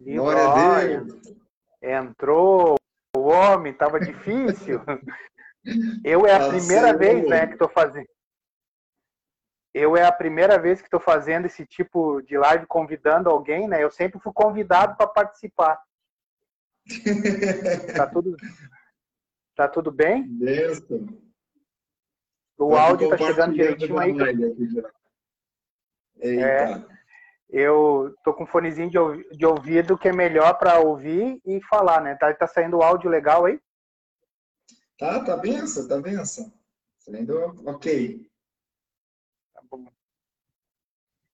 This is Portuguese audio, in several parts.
Glória a Deus. Entrou o homem, tava difícil. Eu é a primeira vez, né, que estou fazendo. Eu é a primeira vez que estou fazendo esse tipo de live convidando alguém, né? Eu sempre fui convidado para participar. tá tudo Tá tudo bem? Beleza. O áudio tá chegando direitinho aí. É, eu tô com um fonezinho de, ouvido que é melhor para ouvir e falar, né? Tá, tá saindo o áudio legal aí? Tá, tá benção, tá benção. Saindo ok. Tá bom.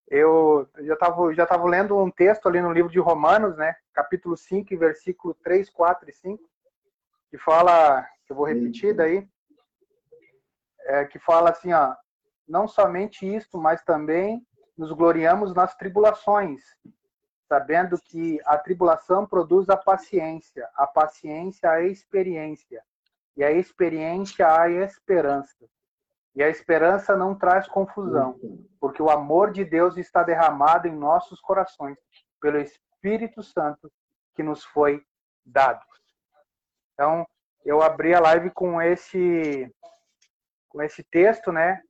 Eu já estava já tava lendo um texto ali no livro de Romanos, né? Capítulo 5, versículo 3, 4 e 5, que fala, que eu vou repetir daí, é, que fala assim, ó, não somente isto, mas também nos gloriamos nas tribulações, sabendo que a tribulação produz a paciência, a paciência a experiência, e a experiência a esperança. E a esperança não traz confusão, porque o amor de Deus está derramado em nossos corações pelo Espírito Santo que nos foi dado. Então, eu abri a live com esse com esse texto, né?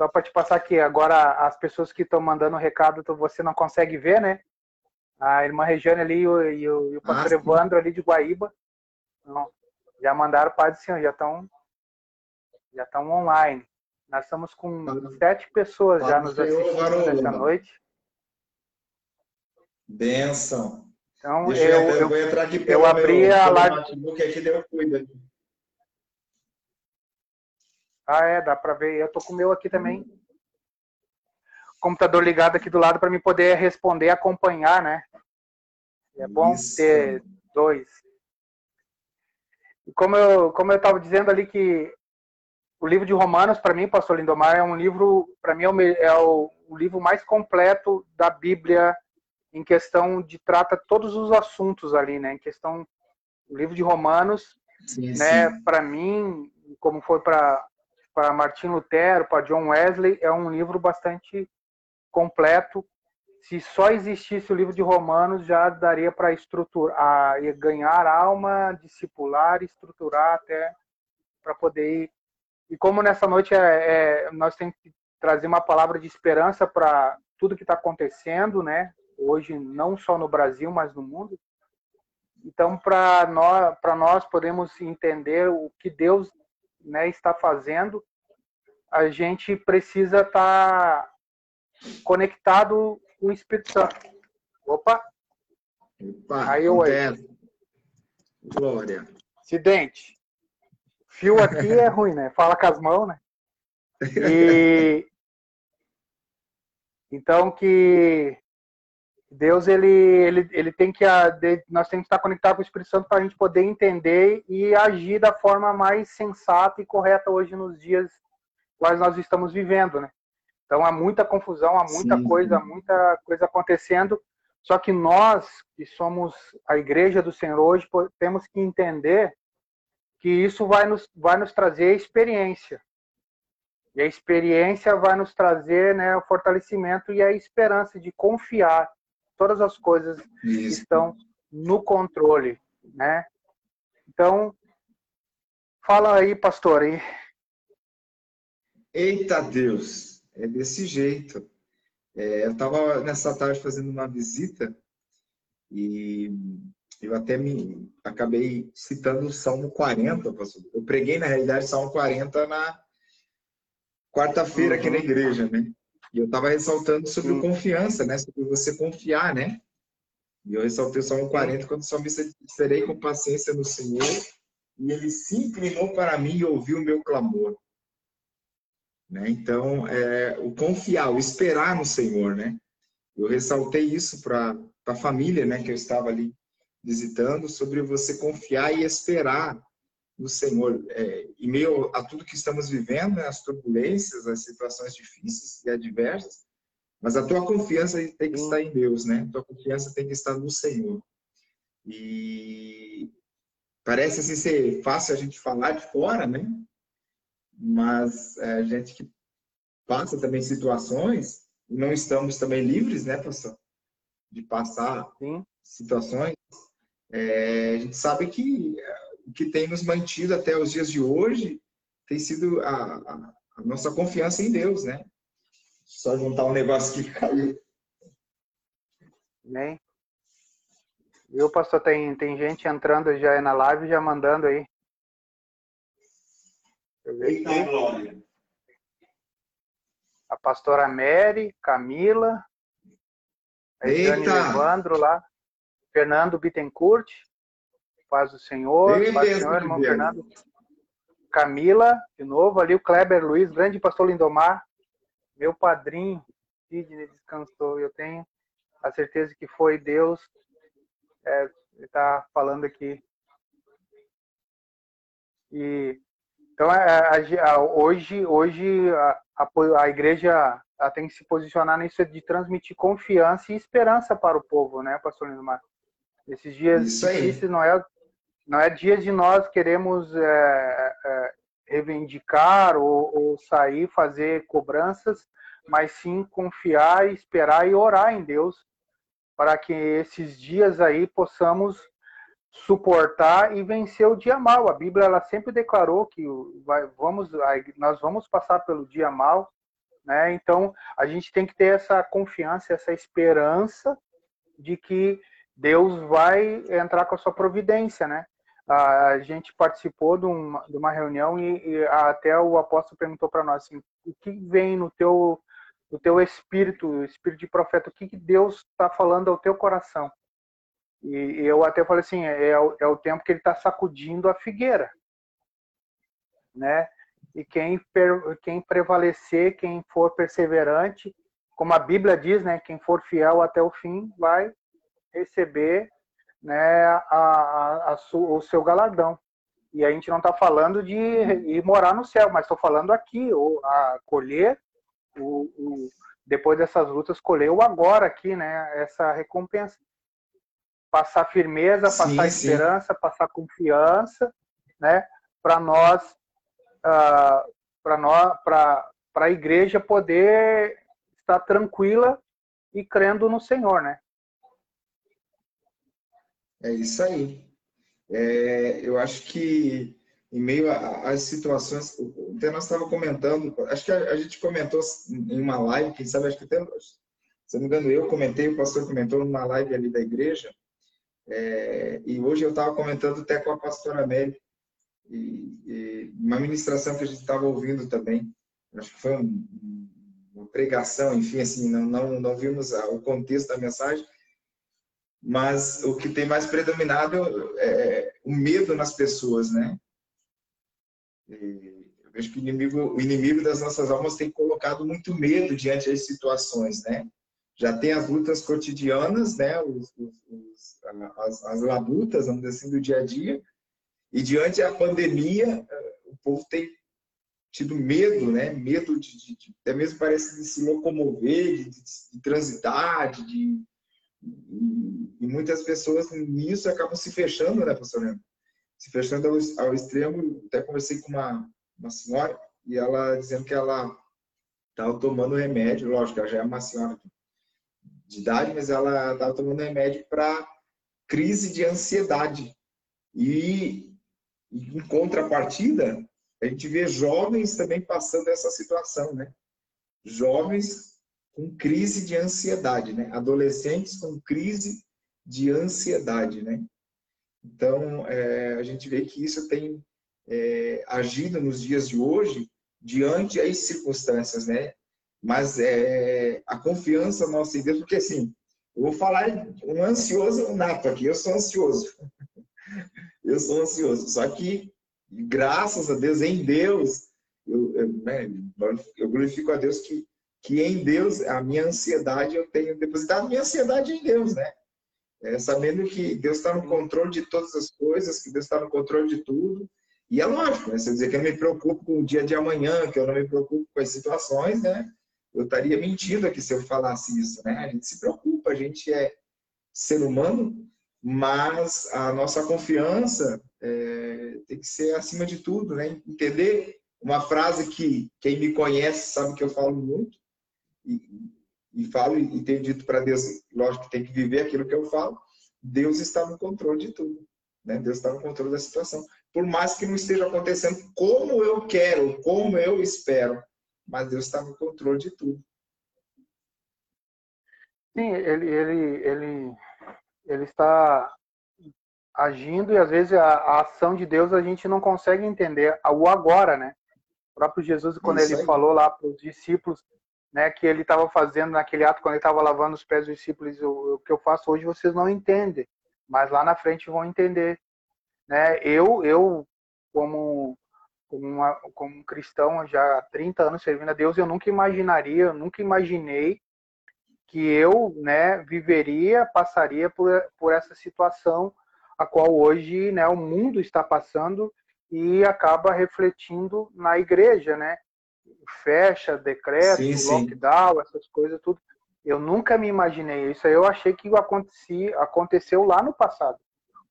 Só para te passar aqui, agora as pessoas que estão mandando recado, você não consegue ver, né? A irmã Regiane ali e o, e o, e o pastor ah, Evandro ali de Guaíba. Então, já mandaram para assim, já estão já estão online. Nós estamos com sete pessoas já nos assistindo nessa noite. Benção. Então, Deixa eu, eu, eu, vou entrar aqui pelo eu abri meu, a live. Notebook aqui, deu cuida aqui. Ah, é, dá para ver. Eu tô com o meu aqui também. Computador ligado aqui do lado para me poder responder, acompanhar, né? É bom Isso. ter dois. E como eu como eu estava dizendo ali que o livro de Romanos para mim, Pastor Lindomar, é um livro para mim é, o, é o, o livro mais completo da Bíblia em questão de trata todos os assuntos ali, né? Em questão o livro de Romanos, sim, né? Para mim, como foi para para Martin Lutero, para John Wesley, é um livro bastante completo. Se só existisse o livro de Romanos, já daria para estruturar, ganhar alma, discipular, estruturar até para poder ir. E como nessa noite é, é, nós temos que trazer uma palavra de esperança para tudo que está acontecendo, né? Hoje, não só no Brasil, mas no mundo. Então, para nós, para nós podemos entender o que Deus né, está fazendo, a gente precisa estar tá conectado com o Espírito Santo. Opa! Opa Aí eu aí. Glória. Acidente. Fio aqui é ruim, né? Fala com as mãos, né? E então que Deus ele, ele, ele tem que nós temos que estar conectados com o Espírito Santo para a gente poder entender e agir da forma mais sensata e correta hoje nos dias quais nós estamos vivendo, né? Então há muita confusão, há muita Sim. coisa, muita coisa acontecendo. Só que nós que somos a igreja do Senhor hoje temos que entender que isso vai nos vai nos trazer experiência. E a experiência vai nos trazer, né, o fortalecimento e a esperança de confiar todas as coisas Isso. estão no controle, né? Então, fala aí, pastor. Aí. Eita Deus, é desse jeito. É, eu estava nessa tarde fazendo uma visita e eu até me acabei citando o Salmo 40, pastor. Eu preguei, na realidade, Salmo 40 na quarta-feira aqui na uhum. igreja, né? E eu estava ressaltando sobre o confiança, né? Sobre você confiar, né? E eu ressaltei o Salmo 40, quando o salmista serei com paciência no Senhor, e ele se inclinou para mim e ouviu o meu clamor. Né? Então, é, o confiar, o esperar no Senhor, né? Eu ressaltei isso para a família, né, que eu estava ali visitando, sobre você confiar e esperar no Senhor. É, em meio a tudo que estamos vivendo, né, as turbulências, as situações difíceis e adversas, mas a tua confiança tem que estar em Deus, né? A tua confiança tem que estar no Senhor. E parece assim ser fácil a gente falar de fora, né? Mas é, a gente que passa também situações, não estamos também livres, né, pastor? De passar Sim. situações, é, a gente sabe que o que tem nos mantido até os dias de hoje tem sido a, a, a nossa confiança em Deus, né? Só juntar um negócio que caiu. Amém. Viu, pastor? Tem, tem gente entrando já na live, já mandando aí. Eita, glória. A pastora Mary, Camila, a Eita. Evandro lá, Fernando Bittencourt, paz do Senhor, Bem paz do Senhor, irmão Fernando. Camila, de novo, ali o Kleber Luiz, grande pastor Lindomar, meu padrinho, Sidney descansou. Eu tenho a certeza que foi Deus é, está falando aqui. E então a, a, hoje hoje a, a, igreja tem que se posicionar nisso de transmitir confiança e esperança para o povo, né, Pastor Lindomar? Esses dias difíceis não é não é dia de nós queremos é, é, reivindicar ou, ou sair fazer cobranças, mas sim confiar, esperar e orar em Deus para que esses dias aí possamos suportar e vencer o dia mal. A Bíblia ela sempre declarou que vai, vamos, nós vamos passar pelo dia mal, né? Então a gente tem que ter essa confiança, essa esperança de que Deus vai entrar com a sua providência, né? A gente participou de uma, de uma reunião e, e até o apóstolo perguntou para nós assim, o que vem no teu o teu espírito, espírito de profeta, o que, que Deus está falando ao teu coração. E, eu até falei assim, é, é, o, é tempo que ele está sacudindo a figueira, né? E quem, quem prevalecer, quem for perseverante, como a Bíblia diz, né? Quem for fiel até o fim vai receber, né? A, a, a su, o seu galardão. E a gente não está falando de ir morar no céu, mas estou falando aqui, ou a colher o, o, depois dessas lutas, colher o agora aqui, né? Essa recompensa. Passar firmeza, sim, passar sim. esperança, passar confiança, né? Para nós, uh, para nós, para a igreja poder estar tranquila e crendo no Senhor, né? É isso aí. É, eu acho que em meio às situações. Até nós estávamos comentando, acho que a, a, gente comentou em uma live, quem sabe, acho que até, se não me engano, eu comentei, o pastor comentou numa live ali da igreja, é, e hoje eu estava comentando até com a pastora Mary, e, e uma ministração que a gente estava ouvindo também, acho que foi um, uma pregação, enfim, assim, não, não, não vimos o contexto da mensagem, mas o que tem mais predominado é o medo nas pessoas, né? eu vejo que o inimigo, o inimigo das nossas almas tem colocado muito medo diante das situações, né? Já tem as lutas cotidianas, né? Os, os, as, as labutas, vamos dizer assim, do dia a dia. E diante da pandemia, o povo tem tido medo, né? Medo de, de, de até mesmo parece de se locomover, de, de transitar, de, e muitas pessoas nisso acabam se fechando, né, pastor Leandro? se fechando ao, ao extremo. Até conversei com uma, uma senhora e ela dizendo que ela estava tomando remédio, lógico, ela já é uma senhora de idade, mas ela estava tomando remédio para crise de ansiedade. E, em contrapartida, a gente vê jovens também passando essa situação, né? Jovens com crise de ansiedade, né? Adolescentes com crise de ansiedade, né? Então, é, a gente vê que isso tem é, agido nos dias de hoje diante das circunstâncias, né? Mas é, a confiança nossa em Deus, porque assim, eu vou falar um ansioso nato aqui, eu sou ansioso. eu sou ansioso. Só que, graças a Deus, em Deus, eu, eu, né, eu glorifico a Deus que, que em Deus, a minha ansiedade, eu tenho depositado minha ansiedade em Deus, né? é, sabendo que Deus está no controle de todas as coisas, que Deus está no controle de tudo. E é lógico, né? eu dizer que eu me preocupo com o dia de amanhã, que eu não me preocupo com as situações, né? Eu estaria mentindo aqui se eu falasse isso, né? A gente se preocupa, a gente é ser humano, mas a nossa confiança é, tem que ser acima de tudo, né? Entender uma frase que quem me conhece sabe que eu falo muito, e, e falo e tenho dito para Deus, lógico que tem que viver aquilo que eu falo, Deus está no controle de tudo. Né? Deus está no controle da situação. Por mais que não esteja acontecendo como eu quero, como eu espero, mas Deus está no controle de tudo. Sim, ele, ele, ele, ele está agindo e às vezes a, a, ação de Deus a gente não consegue entender o agora, né? O próprio Jesus, quando Isso ele aí. falou lá para os discípulos, né, que ele estava fazendo naquele ato, quando ele estava lavando os pés dos discípulos, o, o, que eu faço hoje vocês não entendem, mas lá na frente vão entender. Né? Eu, eu como, como, uma, como um cristão já há 30 anos servindo a Deus, eu nunca imaginaria, eu nunca imaginei que eu né, viveria, passaria por, por essa situação a qual hoje né, o mundo está passando e acaba refletindo na igreja, né? Fecha, decreto, sim, lockdown, sim. essas coisas, tudo. Eu nunca me imaginei isso. Eu achei que acontecia, aconteceu lá no passado.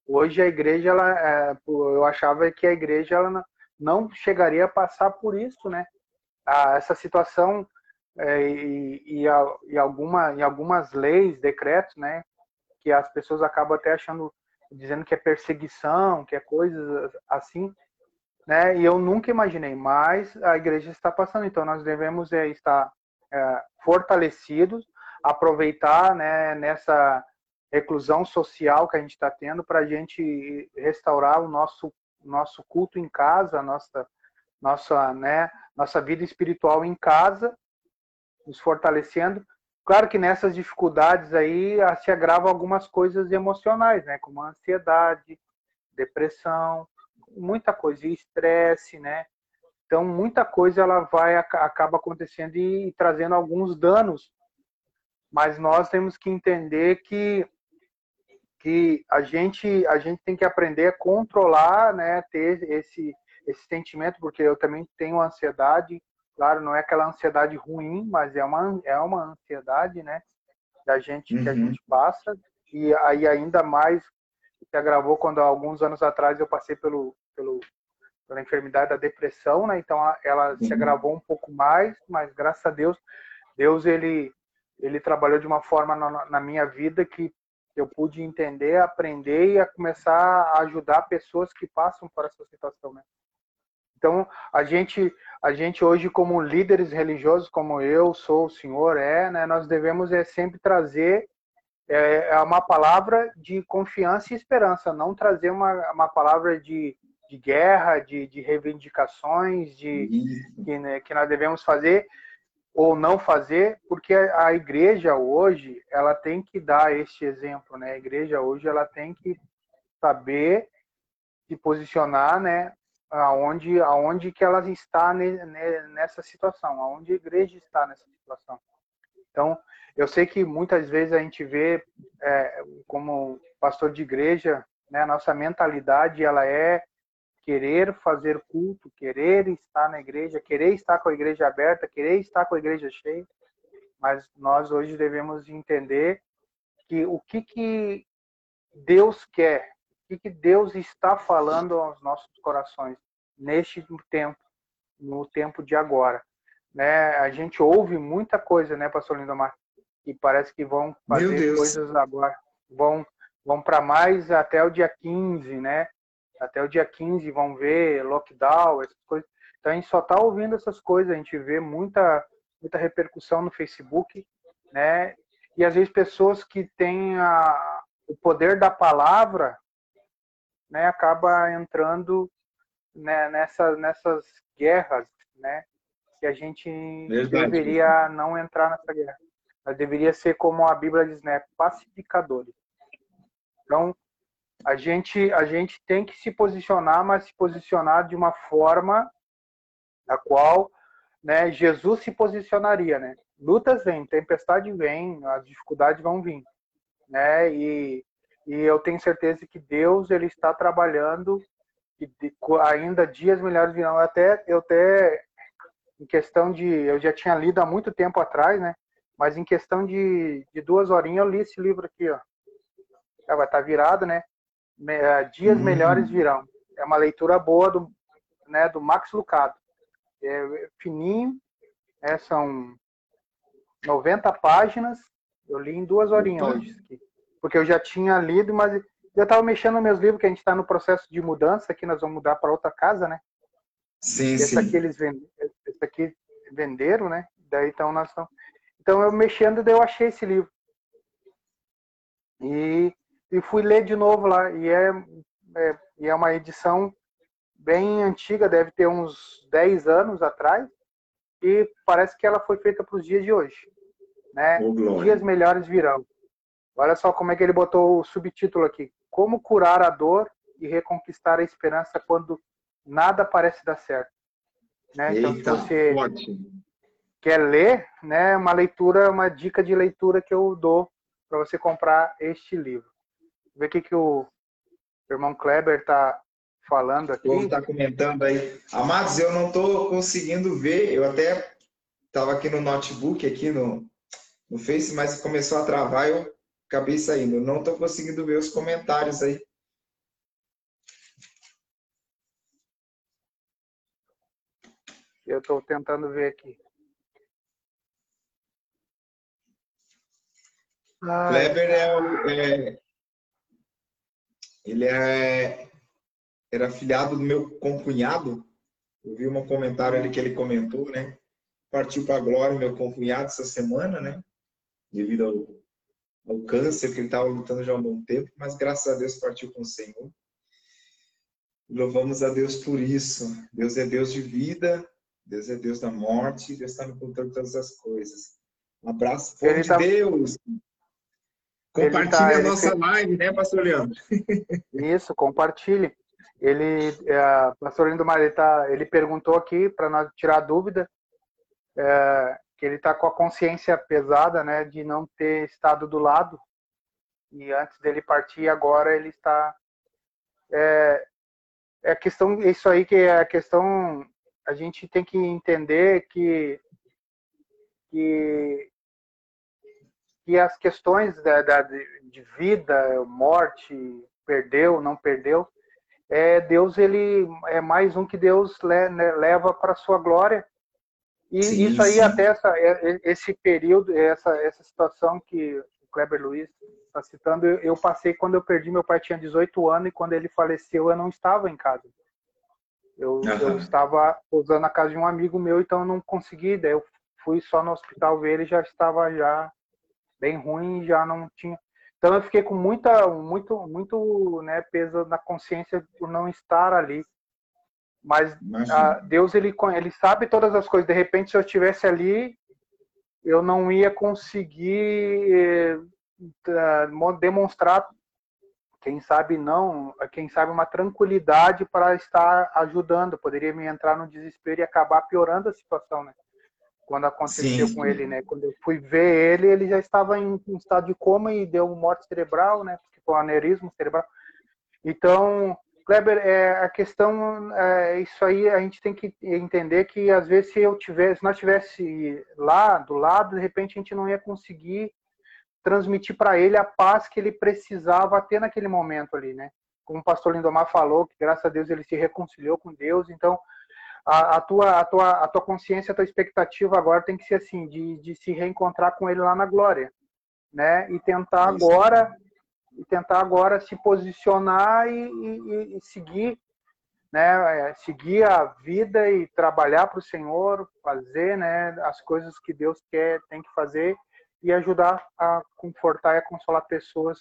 Hoje a igreja, ela, é, eu achava que a igreja ela não chegaria a passar por isso, né? essa situação é, e, e, e, alguma, em algumas leis, decretos, né, que as pessoas acabam até achando, dizendo que é perseguição, que é coisas assim, né, e eu nunca imaginei, mas a igreja está passando, então nós devemos é, estar é, fortalecidos, aproveitar né, nessa reclusão social que a gente está tendo para a gente restaurar o nosso nosso culto em casa, nossa nossa né nossa vida espiritual em casa nos fortalecendo. Claro que nessas dificuldades aí ah, se agravam algumas coisas emocionais, né? Como a ansiedade, depressão, muita coisa, e estresse, né? Então, muita coisa ela vai acaba acontecendo e, e trazendo alguns danos. Mas nós temos que entender que que a gente a gente tem que aprender a controlar, né, ter esse esse sentimento, porque eu também tenho ansiedade, Claro, não é aquela ansiedade ruim, mas é uma, é uma ansiedade, né? Da gente uhum. que a uhum. gente passa. E aí ainda mais se agravou quando alguns anos atrás eu passei pelo, pelo pela enfermidade da depressão, né? Então ela uhum. se agravou um pouco mais, mas graças a Deus, Deus ele ele trabalhou de uma forma na, na minha vida que eu pude entender, aprender e a começar a ajudar pessoas que passam por essa situação, né? Então, a gente, a gente hoje, como líderes religiosos, como eu sou, o senhor é, né, nós devemos é, sempre trazer é, é, uma palavra de confiança e esperança, não trazer uma, uma palavra de, de guerra, de, de reivindicações, de que, né, que nós devemos fazer ou não fazer, porque a igreja hoje ela tem que dar este exemplo, né? A igreja hoje ela tem que saber se posicionar, né, aonde aonde que ela está nessa situação, aonde a igreja está nessa situação. Então, eu sei que muitas vezes a gente vê é, como pastor de igreja, né, a nossa mentalidade ela é querer fazer culto, querer estar na igreja, querer estar com a igreja aberta, querer estar com a igreja cheia. Mas nós hoje devemos entender que o que que Deus quer que, que Deus está falando aos nossos corações neste tempo, no tempo de agora. Né? A gente ouve muita coisa, né, Pastor Lindomar? E parece que vão fazer coisas agora, vão, vão para mais até o dia 15, né? Até o dia 15 vão ver lockdown, essas coisas. Então a gente só está ouvindo essas coisas, a gente vê muita, muita repercussão no Facebook, né? E às vezes pessoas que têm a, o poder da palavra né, acaba entrando né, nessa, nessas guerras, né, que a gente Verdade. deveria não entrar nessa guerra. Mas deveria ser como a Bíblia diz, né, pacificadores. Então, a gente a gente tem que se posicionar, mas se posicionar de uma forma a qual, né, Jesus se posicionaria, né? Lutas vêm, tempestade vem, as dificuldades vão vir, né? E e eu tenho certeza que Deus ele está trabalhando e ainda dias melhores virão. Até eu até em questão de eu já tinha lido há muito tempo atrás, né? Mas em questão de, de duas horinhas eu li esse livro aqui, ó. Já vai estar tá virado, né? É, dias uhum. melhores virão. É uma leitura boa do, né? Do Max Lucado. É fininho, né? São 90 páginas. Eu li em duas horinhas hoje. Aqui. porque eu já tinha lido, mas já estava mexendo nos meus livros, que a gente está no processo de mudança, aqui nós vamos mudar para outra casa, né? Sim, esse sim. Aqui eles vend... Esse aqui venderam, né? Daí então nós estamos... Então eu mexendo, daí eu achei esse livro. E, e fui ler de novo lá, e é, é, e é uma edição bem antiga, deve ter uns 10 anos atrás, e parece que ela foi feita para os dias de hoje. Né? Oh, dias melhores virão. Olha só como é que ele botou o subtítulo aqui. Como curar a dor e reconquistar a esperança quando nada parece dar certo. Né? Eita, então, se você ótimo. quer ler, né, uma leitura, uma dica de leitura que eu dou para você comprar este livro. Ver o que, que o irmão Kleber está falando aqui. O está comentando aí. Amados, eu não estou conseguindo ver, eu até estava aqui no notebook, aqui no, no Face, mas começou a travar eu acabei saindo. Eu não estou conseguindo ver os comentários aí. Eu estou tentando ver aqui. Kleber é, é, ele é era afiliado do meu concunhado. Eu vi um comentário ali que ele comentou, né? Partiu para a glória meu concunhado essa semana, né? Devido ao, ao câncer que ele estava lutando já há um bom tempo, mas graças a Deus partiu com o Senhor. Louvamos a Deus por isso. Deus é Deus de vida, Deus é Deus da morte, Deus está no controle de todas as coisas. Um abraço, povo de tá... Deus! Compartilhe tá, a nossa live, né, pastor Leandro? Isso, compartilhe. Ele, é, pastor Lindomar, ele, tá, ele perguntou aqui, para nós tirar a dúvida, é, que ele está com a consciência pesada, né, de não ter estado do lado. E antes dele partir, agora ele está. É, é a questão, isso aí que é a questão, a gente tem que entender que, que que as questões da, da, de vida, morte, perdeu, não perdeu, é, Deus ele é mais um que Deus le, né, leva para sua glória. E sim, isso aí sim. até essa, é, é, esse período, essa, essa situação que o Kleber Luiz está citando, eu, eu, passei quando eu perdi meu pai tinha 18 anos e quando ele faleceu eu não estava em casa. Eu, uhum. eu estava usando a casa de um amigo meu, então eu não consegui. Daí eu fui só no hospital ver ele já estava já bem ruim já não tinha. Então eu fiquei com muita, muito, muito, né, peso na consciência por não estar ali. Mas a, Deus ele, ele sabe todas as coisas. De repente, se eu estivesse ali, eu não ia conseguir uh, demonstrar, quem sabe não, quem sabe uma tranquilidade para estar ajudando. Poderia me entrar no desespero e acabar piorando a situação, né? Quando aconteceu sim, com ele, né? Quando eu fui ver ele, ele já estava em, em estado de coma e deu morte cerebral, né? Porque foi um aneurisma cerebral. Então, Kleber, é, a questão, é, isso aí a gente tem que entender que às vezes se eu tivesse, se nós tivesse lá do lado, de repente a gente não ia conseguir transmitir para ele a paz que ele precisava ter naquele momento ali, né? Como o pastor Lindomar falou, que graças a Deus ele se reconciliou com Deus, então a, a, tua, a, tua, a tua consciência, a tua expectativa agora tem que ser assim, de, de se reencontrar com ele lá na glória, né? E tentar Isso. agora e tentar agora se posicionar e, e, e seguir, né? É, seguir a vida e trabalhar para o Senhor, fazer, né? As coisas que Deus quer, tem que fazer e ajudar a confortar e a consolar pessoas,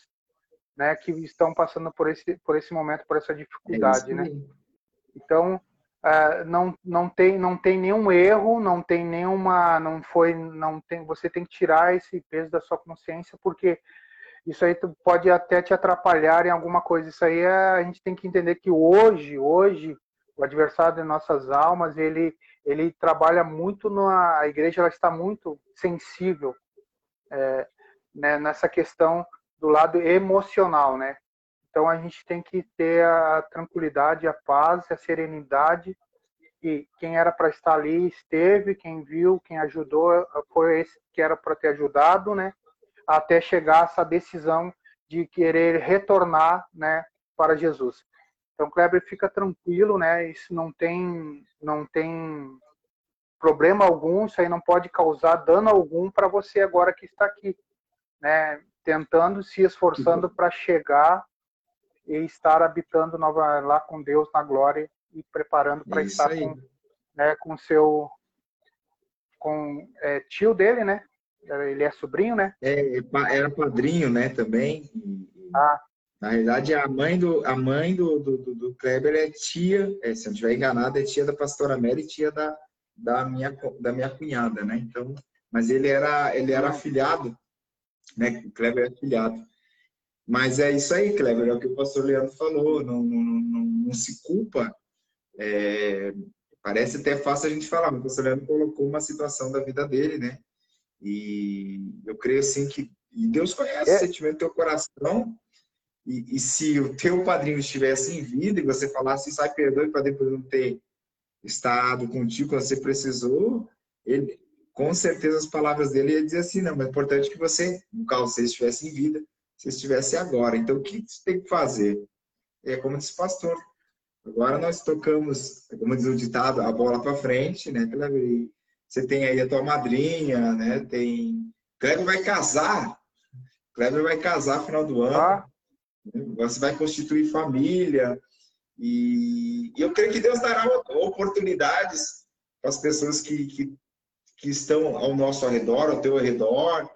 né? Que estão passando por esse por esse momento, por essa dificuldade, é né? Então Uh, não, não tem não tem nenhum erro não tem nenhuma não foi não tem você tem que tirar esse peso da sua consciência porque isso aí pode até te atrapalhar em alguma coisa. Isso aí é, a gente tem que entender que hoje hoje o adversário de nossas almas ele ele trabalha muito na a igreja ela está muito sensível é, né, nessa questão do lado emocional né então a gente tem que ter a tranquilidade, a paz, a serenidade e quem era para estar ali esteve, quem viu, quem ajudou foi esse que era para ter ajudado, né? Até chegar essa decisão de querer retornar, né, para Jesus. Então, Kleber, fica tranquilo, né? Isso não tem, não tem problema algum, isso aí não pode causar dano algum para você agora que está aqui, né, tentando, se esforçando para chegar e estar habitando nova, lá com Deus na glória e preparando para estar aí. com, né, com seu com é, tio dele, né? Ele é sobrinho, né? É, era padrinho, né, também. Ah. Na realidade, a mãe do, a mãe do, do, do Kleber é tia, é, se eu não estiver enganado, é tia da pastora Mary e tia da, da, minha, da minha cunhada, né? Então, mas ele era, ele era afilhado, né? O Kleber é afilhado. Mas é isso aí, Kleber, é o que o pastor Leandro falou, não, não, não, não se culpa. É, parece até fácil a gente falar, mas o pastor Leandro colocou uma situação da vida dele, né? E eu creio assim que e Deus conhece é. o sentimento do teu coração. E, e, se o teu padrinho estivesse em vida e você falasse, sai, perdoe para depois não ter estado contigo quando você precisou, ele, com certeza as palavras dele ia dizer assim, não, mas é importante que você, no caso, você estivesse em vida, você estivesse agora. Então, o que você tem que fazer? É como disse o pastor, agora nós tocamos, como diz o ditado, a bola para frente, né? Você tem aí a tua madrinha, né? Tem Kleber vai casar. Kleber vai casar no final do ano. Ah. Você vai constituir família. E eu creio que Deus dará oportunidades para as pessoas que, que, que estão ao nosso redor, ao teu redor,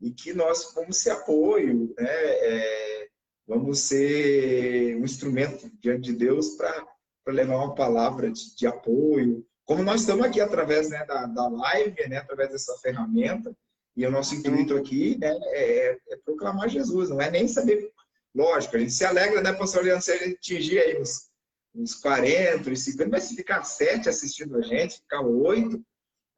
e que nós vamos ser apoio, né? É, vamos ser um instrumento diante de Deus para levar uma palavra de, de, apoio. Como nós estamos aqui através né, da, da live, né, através dessa ferramenta, e o nosso intuito aqui né, é, é, proclamar Jesus, não é nem saber. Lógico, a gente se alegra, né, pastor Leandro, se a gente atingir aí uns, uns 40, uns 50, mas se ficar sete assistindo a gente, ficar oito,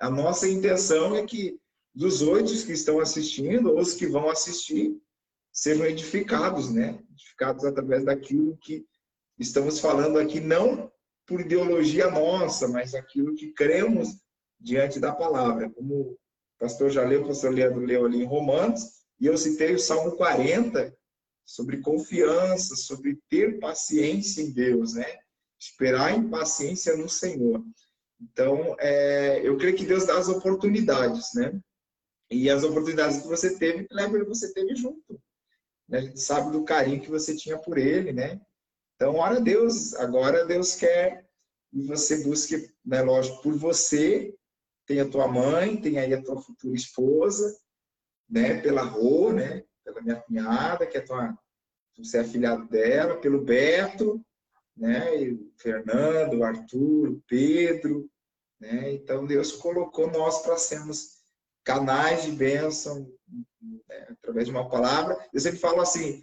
a nossa intenção é que dos oito que estão assistindo, ou os que vão assistir, sejam edificados, né? Edificados através daquilo que estamos falando aqui, não por ideologia nossa, mas aquilo que cremos diante da palavra, como pastor já leu, o pastor Leandro leu ali em Romanos, e eu citei o Salmo 40, sobre confiança, sobre ter paciência em Deus, né? Esperar em paciência no Senhor. Então, é, eu creio que Deus dá as oportunidades, né? E as oportunidades que você teve, Kleber, você teve junto. Né? A gente sabe do carinho que você tinha por ele, né? Então, ora Deus, agora Deus quer que você busque, né, lógico, por você tem a tua mãe, tem aí a tua futura esposa, né, pela Rô, né, pela minha cunhada, que é tua, você é afilhado dela, pelo Beto, né, e o Fernando, o Arthur, o Pedro, né, então Deus colocou nós para sermos canais de bênção né, através de uma palavra. Eu sempre falo assim,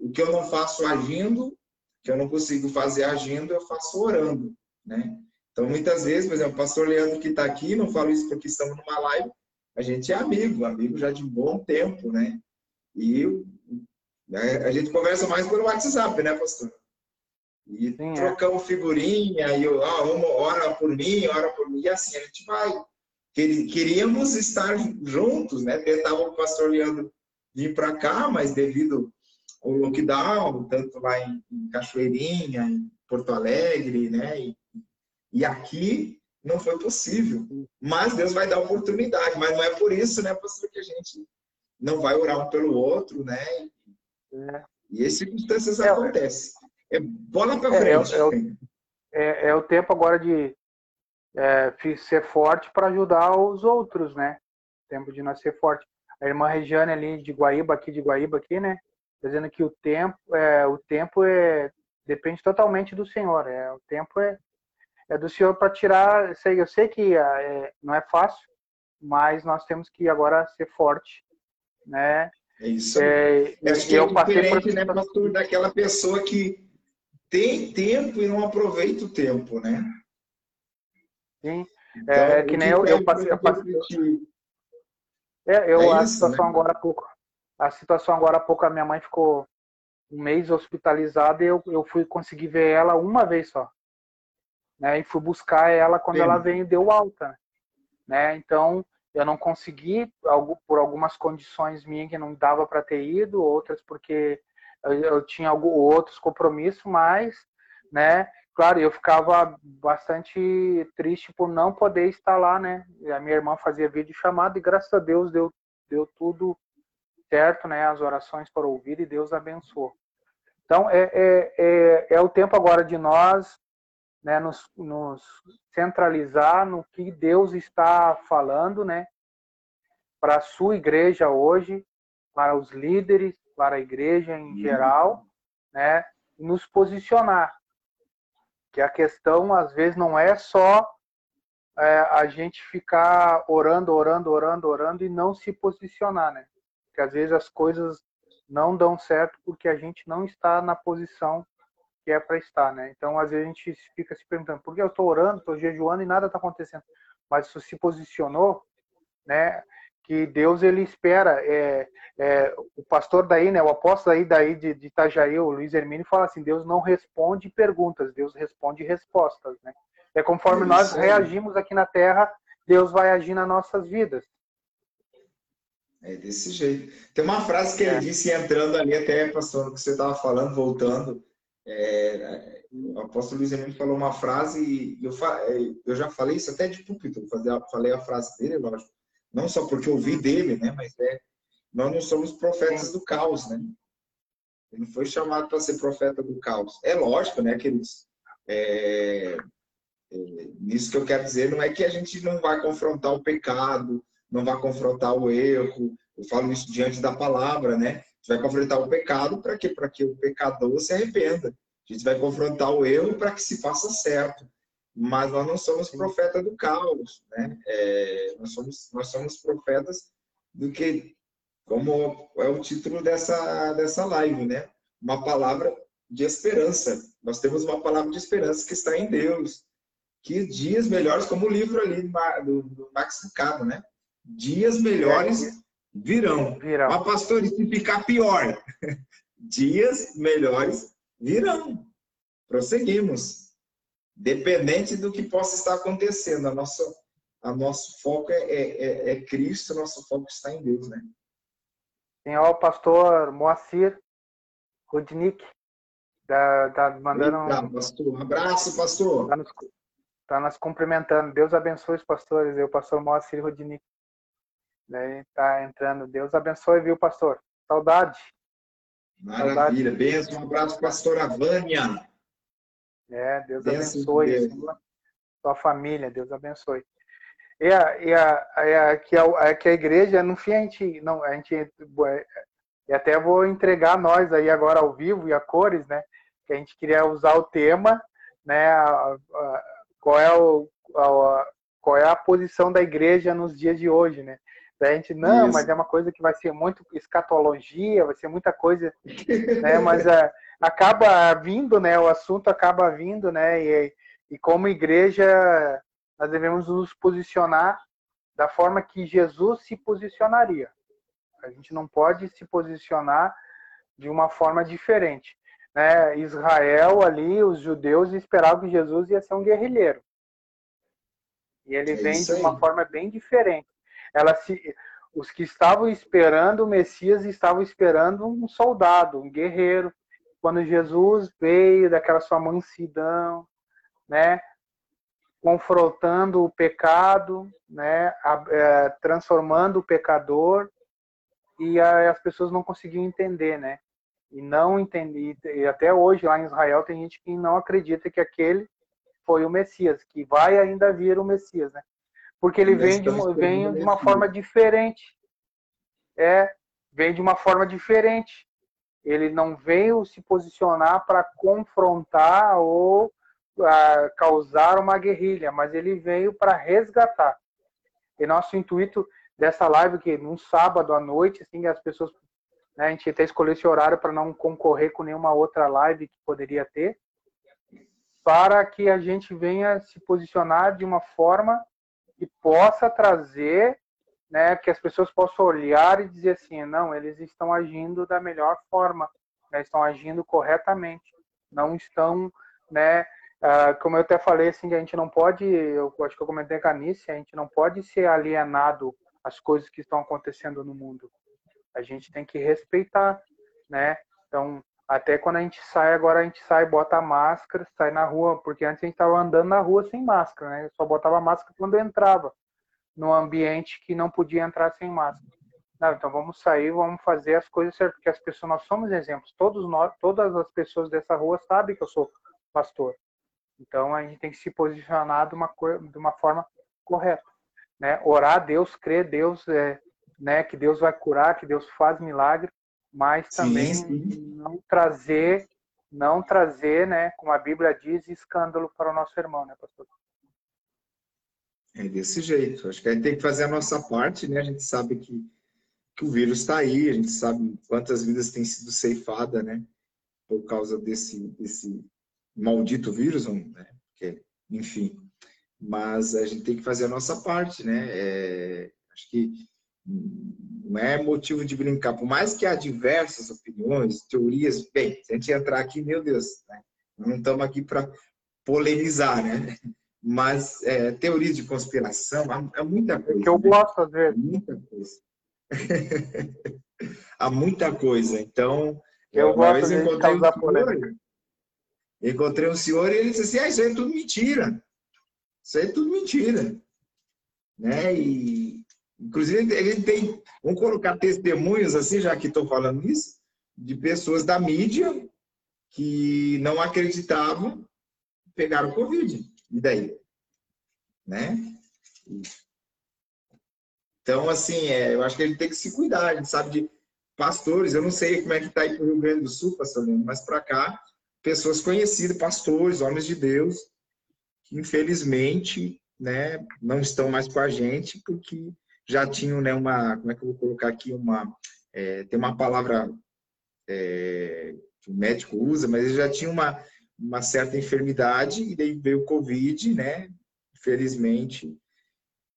o que eu não faço agindo, que eu não consigo fazer agindo, eu faço orando, né? Então, muitas vezes, por exemplo, o pastor Leandro que está aqui, não falo isso porque estamos numa live, a gente é amigo, amigo já de bom tempo, né? E né, a gente conversa mais pelo WhatsApp, né, pastor? E Sim, é. trocamos figurinha, e eu, ah, uma hora por mim, hora por mim, e assim a gente vai. Queríamos estar juntos, né? Tentava o pastor Leandro vir para cá, mas devido ao lockdown, tanto lá em, Cachoeirinha, em Porto Alegre, né? E e aqui não foi possível. Mas Deus vai dar oportunidade. Mas não é por isso, né, pastor, que a gente não vai orar um pelo outro, né? É. E as circunstâncias é, acontecem. É bola para é, frente. É, é, é, o tempo agora de é, ser forte para ajudar os outros, né? Tempo de nós ser forte. A irmã Regiane ali de Guaíba, aqui de Guaíba, aqui, né? Dizendo que o tempo, é, o tempo é, depende totalmente do Senhor. É, o tempo é, é do senhor para tirar. Sei, eu sei que é, não é fácil, mas nós temos que agora ser forte, né? É isso. É, Acho que eu é passei por né, pastor, daquela pessoa que tem tempo e não aproveita o tempo, né? Sim. Então, é que nem eu, eu passei. Eu passei é, eu, é a situação né? agora há pouco. A situação agora há pouco, a minha mãe ficou um mês hospitalizada e eu, eu fui conseguir ver ela uma vez só né? E fui buscar ela quando Sim. ela veio e deu alta, né? Então eu não consegui por algumas condições minhas que não dava para ter ido, outras porque eu tinha outros compromissos, mas, né? Claro, eu ficava bastante triste por não poder estar lá, né? A minha irmã fazia vídeo chamado e graças a Deus deu deu tudo certo, né? As orações foram ouvidas e Deus abençoou. Então, é, é, é, é o tempo agora de nós né, nos, nos centralizar no que Deus está falando, né? Para a sua igreja hoje, para os líderes, para a igreja em uhum. geral, né? Nos posicionar. Que a questão, às vezes, não é só é, a gente ficar orando, orando, orando, orando e não se posicionar, né? Porque às vezes as coisas não dão certo porque a gente não está na posição que é para estar, né? Então, às vezes a gente fica se perguntando, por que eu estou orando, estou jejuando e nada está acontecendo? Mas se posicionou, né? Que Deus ele espera. É, é, o pastor daí, né? O apóstolo aí daí de, de Itajaí, o Luiz Hermínio, fala assim: Deus não responde perguntas, Deus responde respostas, né? É conforme Isso, nós reagimos aqui na Terra, Deus vai agir nas nossas vidas. É desse jeito. Tem uma frase que ele é. disse entrando ali até, pastor, que você estava falando, voltando. É, o apóstolo Luiz Emílio falou uma frase e eu, é, eu já falei isso até de púlpito, falei a frase dele, lógico. Não só porque ouvi dele, né? Mas é, nós não somos profetas do caos, né? Ele não foi chamado para ser profeta do caos. É lógico, né, queridos? É, isso que eu quero dizer não é que a gente não vai confrontar o pecado, não vai confrontar o erro. Eu falo isso diante da palavra, né? A gente vai confrontar o pecado para quê? Para que o pecador se arrependa. A gente vai confrontar o erro para que se faça certo. Mas nós não somos profetas do caos, né? É, nós, somos, nós somos profetas do que, como é o título dessa, dessa live, né? Uma palavra de esperança. Nós temos uma palavra de esperança que está em Deus que dias melhores, como o livro ali do, do Max Lucado, né? Dias melhores virão. virão. Mas, pastor, e se ficar pior? dias melhores virão. Prosseguimos. Dependente do que possa estar acontecendo, a nossa, a nosso foco é, é, é Cristo, nosso foco está em Deus, né? Tem o pastor Moacir Rudnick, da, da, mandando Eita, pastor. Um abraço, pastor. Tá nos, Está nos cumprimentando. Deus abençoe os pastores. Eu, pastor Moacir Rodinic. Daí tá entrando. Deus abençoe, viu, pastor? Saudade. Maravilha. Beijo, um abraço, pastora Vânia. É, Deus abençoe. Deus. Sua família, Deus abençoe. E, a, e, a, a, que, a, que a igreja, no fim, a gente, não, a gente, e até vou entregar nós aí agora ao vivo e a cores, né? Que a gente queria usar o tema, né? A, a, qual é, o, a, qual é a posição da igreja nos dias de hoje, né? A gente, não, Isso. mas é uma coisa que vai ser muito escatologia, vai ser muita coisa, né? Mas é, acaba vindo, né? O assunto acaba vindo, né? E, e como igreja, nós devemos nos posicionar da forma que Jesus se posicionaria. A gente não pode se posicionar de uma forma diferente né, Israel ali, os judeus esperavam que Jesus ia ser um guerrilheiro. E ele é vem de uma forma bem diferente. Ela se, os que estavam esperando o Messias estavam esperando um soldado, um guerreiro. Quando Jesus veio daquela sua mansidão, né, confrontando o pecado, né, é, transformando o pecador, e as pessoas não conseguiam entender, né? e não entendi, e até hoje lá em Israel tem gente que não acredita que aquele foi o Messias, que vai ainda vir o Messias, né? Porque ele vem de, vem de uma forma diferente. É, vem de uma forma diferente. Ele não veio se posicionar para confrontar ou uh, causar uma guerrilha, mas ele veio para resgatar. E nosso intuito dessa live que num sábado à noite, assim, as pessoas né? A gente até escolheu esse horário para não concorrer com nenhuma outra live que poderia ter, para que a gente venha se posicionar de uma forma que possa trazer, né, que as pessoas possam olhar e dizer assim, não, eles estão agindo da melhor forma, né, estão agindo corretamente, não estão, né, uh, como eu até falei, assim, a gente não pode, eu acho que eu comentei com a Anice, a gente não pode ser alienado às coisas que estão acontecendo no mundo a gente tem que respeitar, né? Então, até quando a gente sai, agora a gente sai, bota a máscara, sai na rua, porque antes a gente estava andando na rua sem máscara, né? Eu só botava máscara quando entrava no ambiente que não podia entrar sem máscara. Não, então vamos sair, vamos fazer as coisas certas, porque as pessoas, nós somos exemplos. Todos nós, todas as pessoas dessa rua sabem que eu sou pastor. Então a gente tem que se posicionar de uma, de uma forma correta. Né? Orar a Deus, crer Deus, é, né, que Deus vai curar, que Deus faz milagre, mas também sim, sim. Não trazer, não trazer, né, como a Bíblia diz, escândalo para o nosso irmão, né, pastor? É desse jeito. Acho que a gente tem que fazer a nossa parte, né? A gente sabe que, que o vírus está aí, a gente sabe quantas vidas têm sido ceifadas, né? Por causa desse, desse maldito vírus, né? Enfim. Mas a gente tem que fazer a nossa parte, né? É, acho que não é motivo de brincar. Por mais que há diversas opiniões, teorias, bem, se a gente entrar aqui, meu Deus, né? não estamos aqui para polemizar, né? Mas é, teorias de conspiração, há, há muita coisa. É que eu né? gosto, às vezes. Muita coisa. há muita coisa. Então, eu uma vez eu encontrei um senhor, encontrei um senhor e ele disse assim, ah, isso aí é tudo mentira. Isso aí é tudo mentira. Né? E, inclusive, ele tem, vamos colocar testemunhos, assim, já que estou falando nisso, de pessoas da mídia que não acreditavam pegaram Covid. E daí? Né? Então, assim, é, eu acho que a gente tem que se cuidar. A gente sabe de pastores, eu não sei como é que está aí para o Rio Grande do Sul, pastor Lino, mas para cá, pessoas conhecidas, pastores, homens de Deus, que infelizmente né, não estão mais com a gente, porque já tinham né, uma, como é que eu vou colocar aqui, uma, é, tem uma palavra é, que o médico usa, mas eles já tinham uma, uma certa enfermidade e daí veio o Covid, né? Felizmente.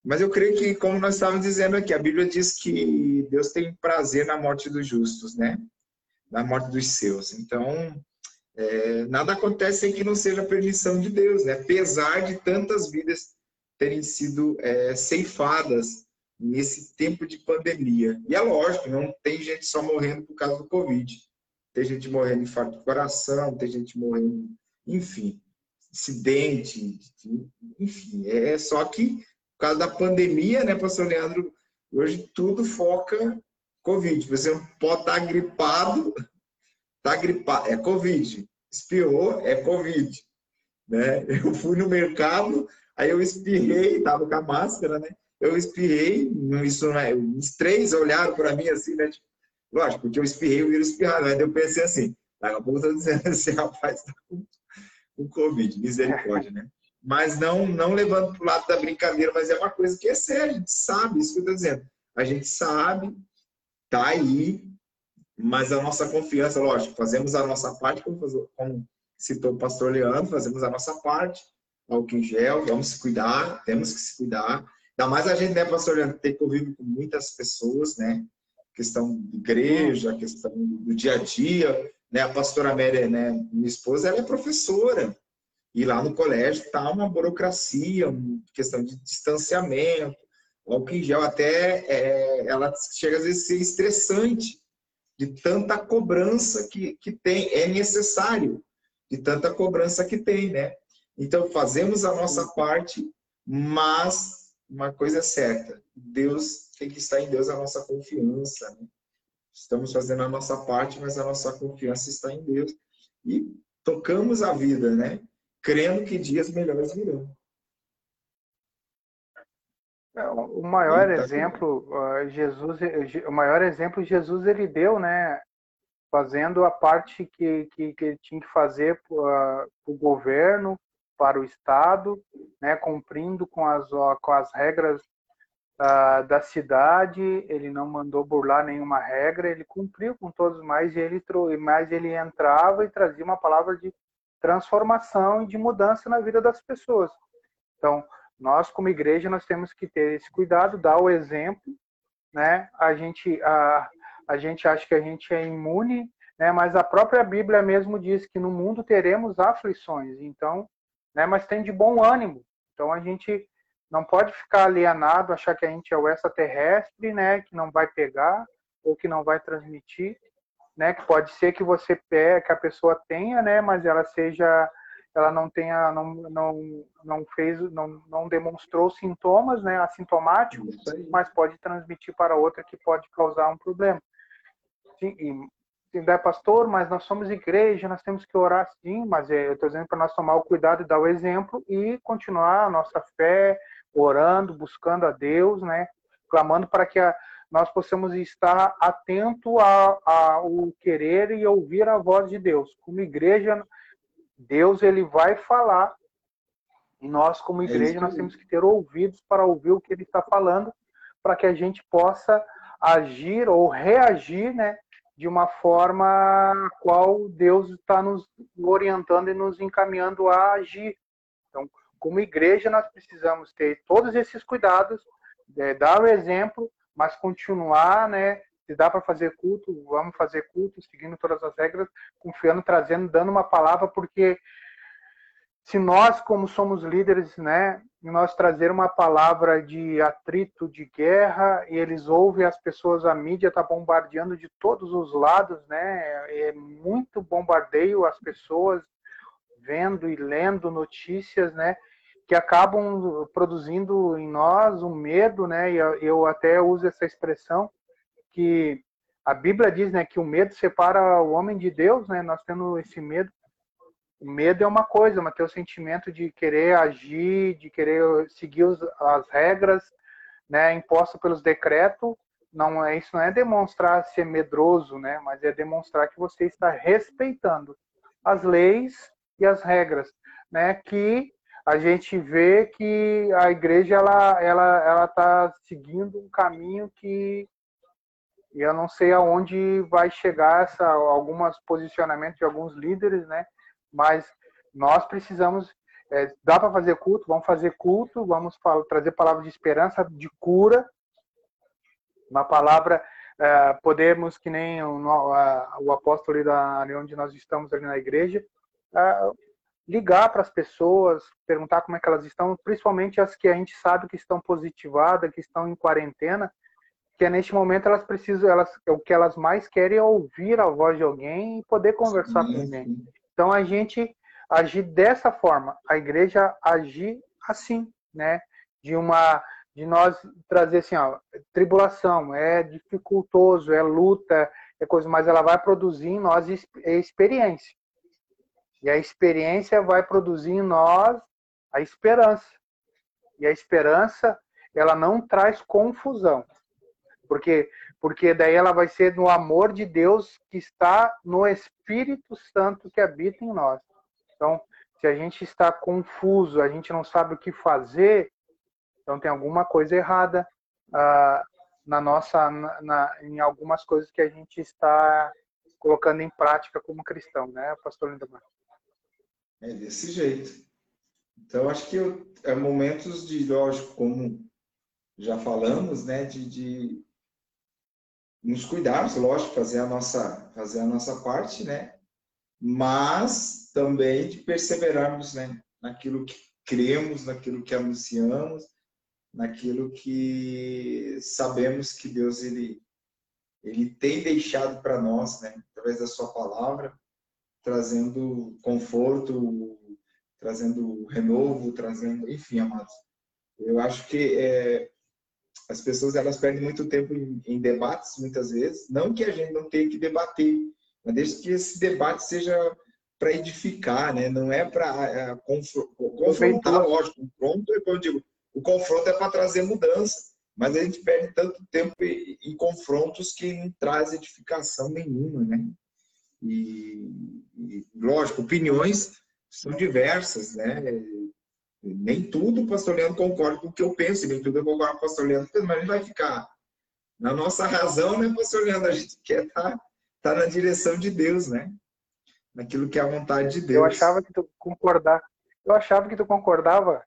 Mas eu creio que, como nós estávamos dizendo aqui, a Bíblia diz que Deus tem prazer na morte dos justos, né? Na morte dos seus. Então, é, nada acontece sem que não seja permissão de Deus, né? Apesar de tantas vidas terem sido é, ceifadas nesse tempo de pandemia. E é lógico, não tem gente só morrendo por causa do Covid tem gente morrendo de infarto do coração, tem gente morrendo, enfim, acidente, enfim. É só que, por causa da pandemia, né, pastor Leandro, hoje tudo foca Covid. Você pode estar gripado, tá gripado, é Covid. Espiou, é Covid. Né? Eu fui no mercado, aí eu espirrei, estava com a máscara, né? Eu espirrei, isso, né? os três olharam para mim assim, né? Tipo, Lógico, porque eu espirrei, o vírus espirrado. Aí eu pensei assim, daqui a pouco eu estou dizendo, esse rapaz está com, com Covid, misericórdia, né? Mas não, não levando para o lado da brincadeira, mas é uma coisa que é séria, a gente sabe, isso que eu estou dizendo. A gente sabe, tá aí, mas a nossa confiança, lógico, fazemos a nossa parte, como, como citou o pastor Leandro, fazemos a nossa parte, álcool em gel, vamos se cuidar, temos que se cuidar. Ainda mais a gente, né, pastor tem convívio com muitas pessoas, né? questão de igreja, questão do dia a dia. Né? A pastora Amélia, né, minha esposa, ela é professora. E lá no colégio está uma burocracia, uma questão de distanciamento, álcool em gel, até é, ela chega às vezes a ser estressante de tanta cobrança que, que tem, é necessário, de tanta cobrança que tem, né? Então, fazemos a nossa parte, mas uma coisa é certa, Deus tem que estar em Deus a nossa confiança. Né? Estamos fazendo a nossa parte, mas a nossa confiança está em Deus. E tocamos a vida, né? Crendo que dias melhores virão. É, o maior Eita, exemplo, Jesus, o maior exemplo Jesus ele deu, né? Fazendo a parte que, que, que tinha que fazer para o governo, para o Estado, né? Cumprindo com as, com as regras uh, da cidade, ele não mandou burlar nenhuma regra, ele cumpriu com todos mais e ele mais ele entrava e trazia uma palavra de transformação e de mudança na vida das pessoas. Então, nós como igreja nós temos que ter esse cuidado, dar o exemplo, né? A gente a, a gente acha que a gente é imune, né? Mas a própria Bíblia mesmo diz que no mundo teremos aflições. Então, né? Mas tem de bom ânimo. Então a gente não pode ficar alienado, achar que a gente é o extraterrestre, né, que não vai pegar ou que não vai transmitir, né, que pode ser que você pegue, que a pessoa tenha, né, mas ela seja ela não tenha, não, não, não fez, não, não demonstrou sintomas, né, assintomáticos, mas pode transmitir para outra que pode causar um problema. Sim, é pastor, mas nós somos igreja, nós temos que orar sim, mas é, eu estou dizendo para nós tomar o cuidado e dar o exemplo e continuar a nossa fé, orando, buscando a Deus, né, clamando para que a, nós possamos estar atento ao querer e ouvir a voz de Deus. Como igreja, Deus ele vai falar. E nós como é igreja é nós temos que ter ouvidos para ouvir o que ele está falando, para que a gente possa agir ou reagir, né, de uma forma a qual Deus está nos orientando e nos encaminhando a agir. Então, como igreja, nós precisamos ter todos esses cuidados, é, dar o exemplo, mas continuar, né? Se dá para fazer culto, vamos fazer culto, seguindo todas as regras, confiando, trazendo, dando uma palavra, porque se nós, como somos líderes, né, nós trazer uma palavra de atrito, de guerra, e eles ouvem as pessoas, a mídia está bombardeando de todos os lados, né? É muito bombardeio as pessoas vendo e lendo notícias, né? Que acabam produzindo em nós um medo, né? E eu até uso essa expressão que a Bíblia diz, né, que o medo separa o homem de Deus, né? Nós temos esse medo o medo é uma coisa, mas ter o sentimento de querer agir, de querer seguir as regras, né, pelos decretos, não é isso não é demonstrar ser medroso, né, mas é demonstrar que você está respeitando as leis e as regras, né, que a gente vê que a igreja ela ela ela está seguindo um caminho que eu não sei aonde vai chegar essa alguns posicionamentos de alguns líderes, né, mas nós precisamos é, dá para fazer culto, vamos fazer culto, vamos falar, trazer palavras de esperança, de cura, uma palavra, é, podemos, que nem o, a, o apóstolo ali, da, ali onde nós estamos ali na igreja, é, ligar para as pessoas, perguntar como é que elas estão, principalmente as que a gente sabe que estão positivadas, que estão em quarentena, que neste momento elas precisam, elas, o que elas mais querem é ouvir a voz de alguém e poder conversar sim, com alguém. Então a gente agir dessa forma, a igreja agir assim, né? De uma de nós trazer assim, ó, tribulação, é dificultoso, é luta, é coisa, mas ela vai produzir em nós experiência. E a experiência vai produzir em nós a esperança. E a esperança, ela não traz confusão. Porque porque daí ela vai ser no amor de Deus que está no Espírito Santo que habita em nós. Então, se a gente está confuso, a gente não sabe o que fazer, então tem alguma coisa errada uh, na nossa, na, na, em algumas coisas que a gente está colocando em prática como cristão, né, Pastor Lindemar? É desse jeito. Então, acho que é momentos de, lógico, como já falamos, né, de, de nos cuidarmos, lógico, fazer a nossa, fazer a nossa parte, né? Mas também de perseverarmos, né? Naquilo que cremos, naquilo que anunciamos, naquilo que sabemos que Deus ele ele tem deixado para nós, né? Através da sua palavra, trazendo conforto, trazendo renovo, trazendo, enfim, amados. Eu acho que é, as pessoas elas perdem muito tempo em, em, debates, muitas vezes. Não que a gente não tenha que debater, mas desde que esse debate seja para edificar, né? Não é para é, confrontar, lógico. O confronto, é eu digo, o confronto é para trazer mudança, mas a gente perde tanto tempo em, em confrontos que não traz edificação nenhuma, né? E, e lógico, opiniões são diversas, né? Nem tudo o pastor Leandro concorda com o que eu penso, nem tudo eu concordo com o pastor Leandro, mas a gente vai ficar na nossa razão, né, pastor Leandro? A gente quer estar tá, tá na direção de Deus, né? Naquilo que é a vontade de Deus. Eu achava que tu concordava. Eu achava que tu concordava.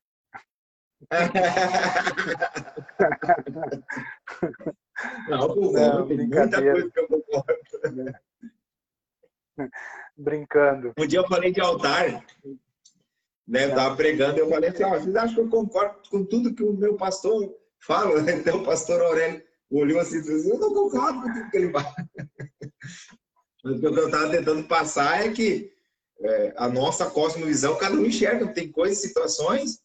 Não, não, muita coisa que eu concordo. Brincando. Um dia eu falei de altar, né? Estava pregando, eu falei assim, ah, vocês acham que eu concordo com tudo que o meu pastor fala? Então o pastor Aurélio olhou assim e disse, assim, eu não concordo com tudo que ele fala. Mas o que eu estava tentando passar é que é, a nossa cosmovisão, cada um enxerga, tem coisas, situações,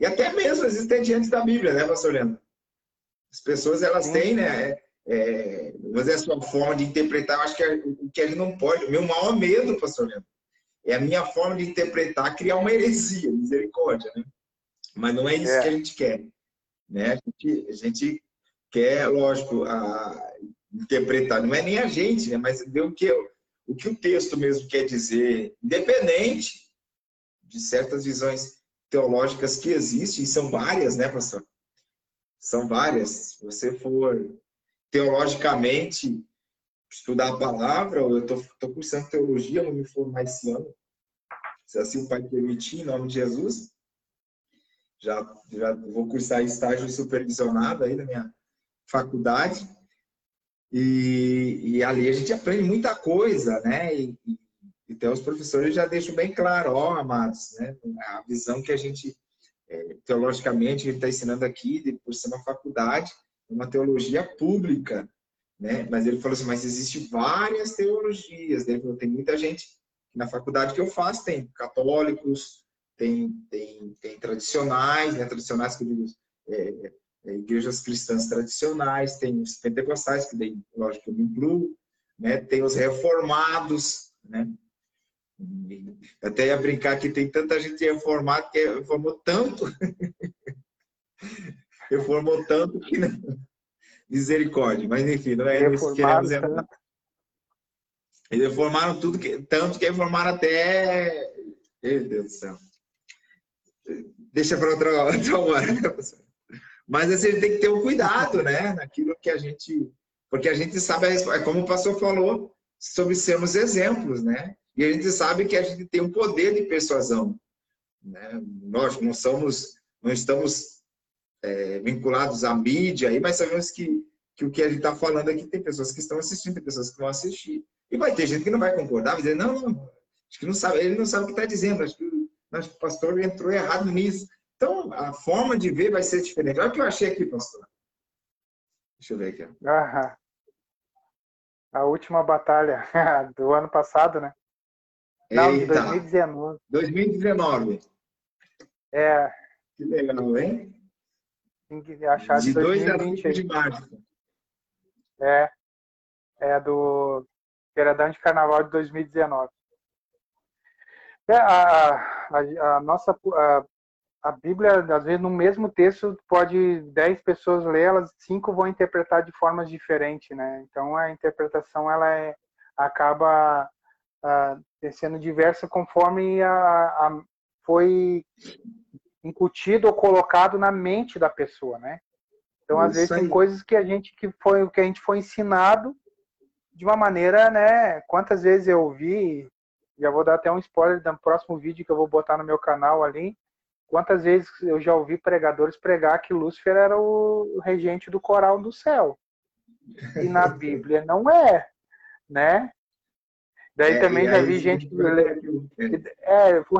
e até mesmo existem diante da Bíblia, né, pastor Leandro? As pessoas, elas têm, né, é, mas é a sua forma de interpretar, eu acho que é o que a gente não pode, o meu maior medo, pastor Leandro, é a minha forma de interpretar, criar uma heresia, misericórdia, né? Mas não é isso é. que a gente quer, né? A gente, a gente quer, lógico, a, interpretar, não é nem a gente, né? Mas ver o que, o que o texto mesmo quer dizer, independente de certas visões teológicas que existem, e são várias, né, pastor? São várias. Se você for teologicamente estudar a palavra, eu estou cursando teologia, não me formar esse ano, se assim o Pai permitir, em nome de Jesus. Já, já vou cursar estágio supervisionado aí na minha faculdade. E, e ali a gente aprende muita coisa, né? E, e, então os professores já deixam bem claro, ó, amados, né? A visão que a gente, é, teologicamente, está ensinando aqui, por ser uma faculdade, uma teologia pública, né? Mas ele falou assim, mas existe várias teologias, né? tem muita gente na faculdade que eu faço tem católicos, tem tem, tem tradicionais, né? Tradicionais que digo, é, é, igrejas cristãs tradicionais, tem os pentecostais que daí, lógico eu me incluo, né? Tem os reformados, né? Até ia brincar que tem tanta gente reformada que reformou tanto reformou tanto que não. Misericórdia, mas enfim, não é isso que queremos lembrar. Eles reformaram tudo, que, tanto que reformaram até. Meu Deus do céu. Deixa para outra, outra hora. Né, mas assim, a gente tem que ter um cuidado, né? Naquilo que a gente. Porque a gente sabe, é como o pastor falou, sobre sermos exemplos, né? E a gente sabe que a gente tem um poder de persuasão. Né? Nós não somos, não estamos é, vinculados à mídia, aí, mas sabemos que, que o que a gente está falando aqui tem pessoas que estão assistindo, tem pessoas que vão assistir. E vai ter gente que não vai concordar, vai dizer, não, não, acho que não sabe, ele não sabe o que está dizendo, acho que, acho que o pastor entrou errado nisso. Então, a forma de ver vai ser diferente. Olha o que eu achei aqui, pastor. Deixa eu ver aqui. Aham. A última batalha do ano passado, né? Não, Eita. de 2019. 2019. É. Que legal, hein? Tem que achar de 2 a 5 de março. É. É do Feiradão de Carnaval de 2019. É, a, a, a, nossa a, a, Bíblia, às vezes, no mesmo texto, pode 10 pessoas ler, elas cinco vão interpretar de formas diferentes, né? Então a interpretação ela é, acaba sendo diversa conforme a, foi incutido ou colocado na mente da pessoa, né? Então, às vezes, tem coisas que a gente que foi que a gente foi ensinado de uma maneira, né? Quantas vezes eu ouvi, já vou dar até um spoiler do próximo vídeo que eu vou botar no meu canal ali. Quantas vezes eu já ouvi pregadores pregar que Lúcifer era o regente do coral do céu. E na Bíblia não é, né? Daí é, também já vi gente que é, o,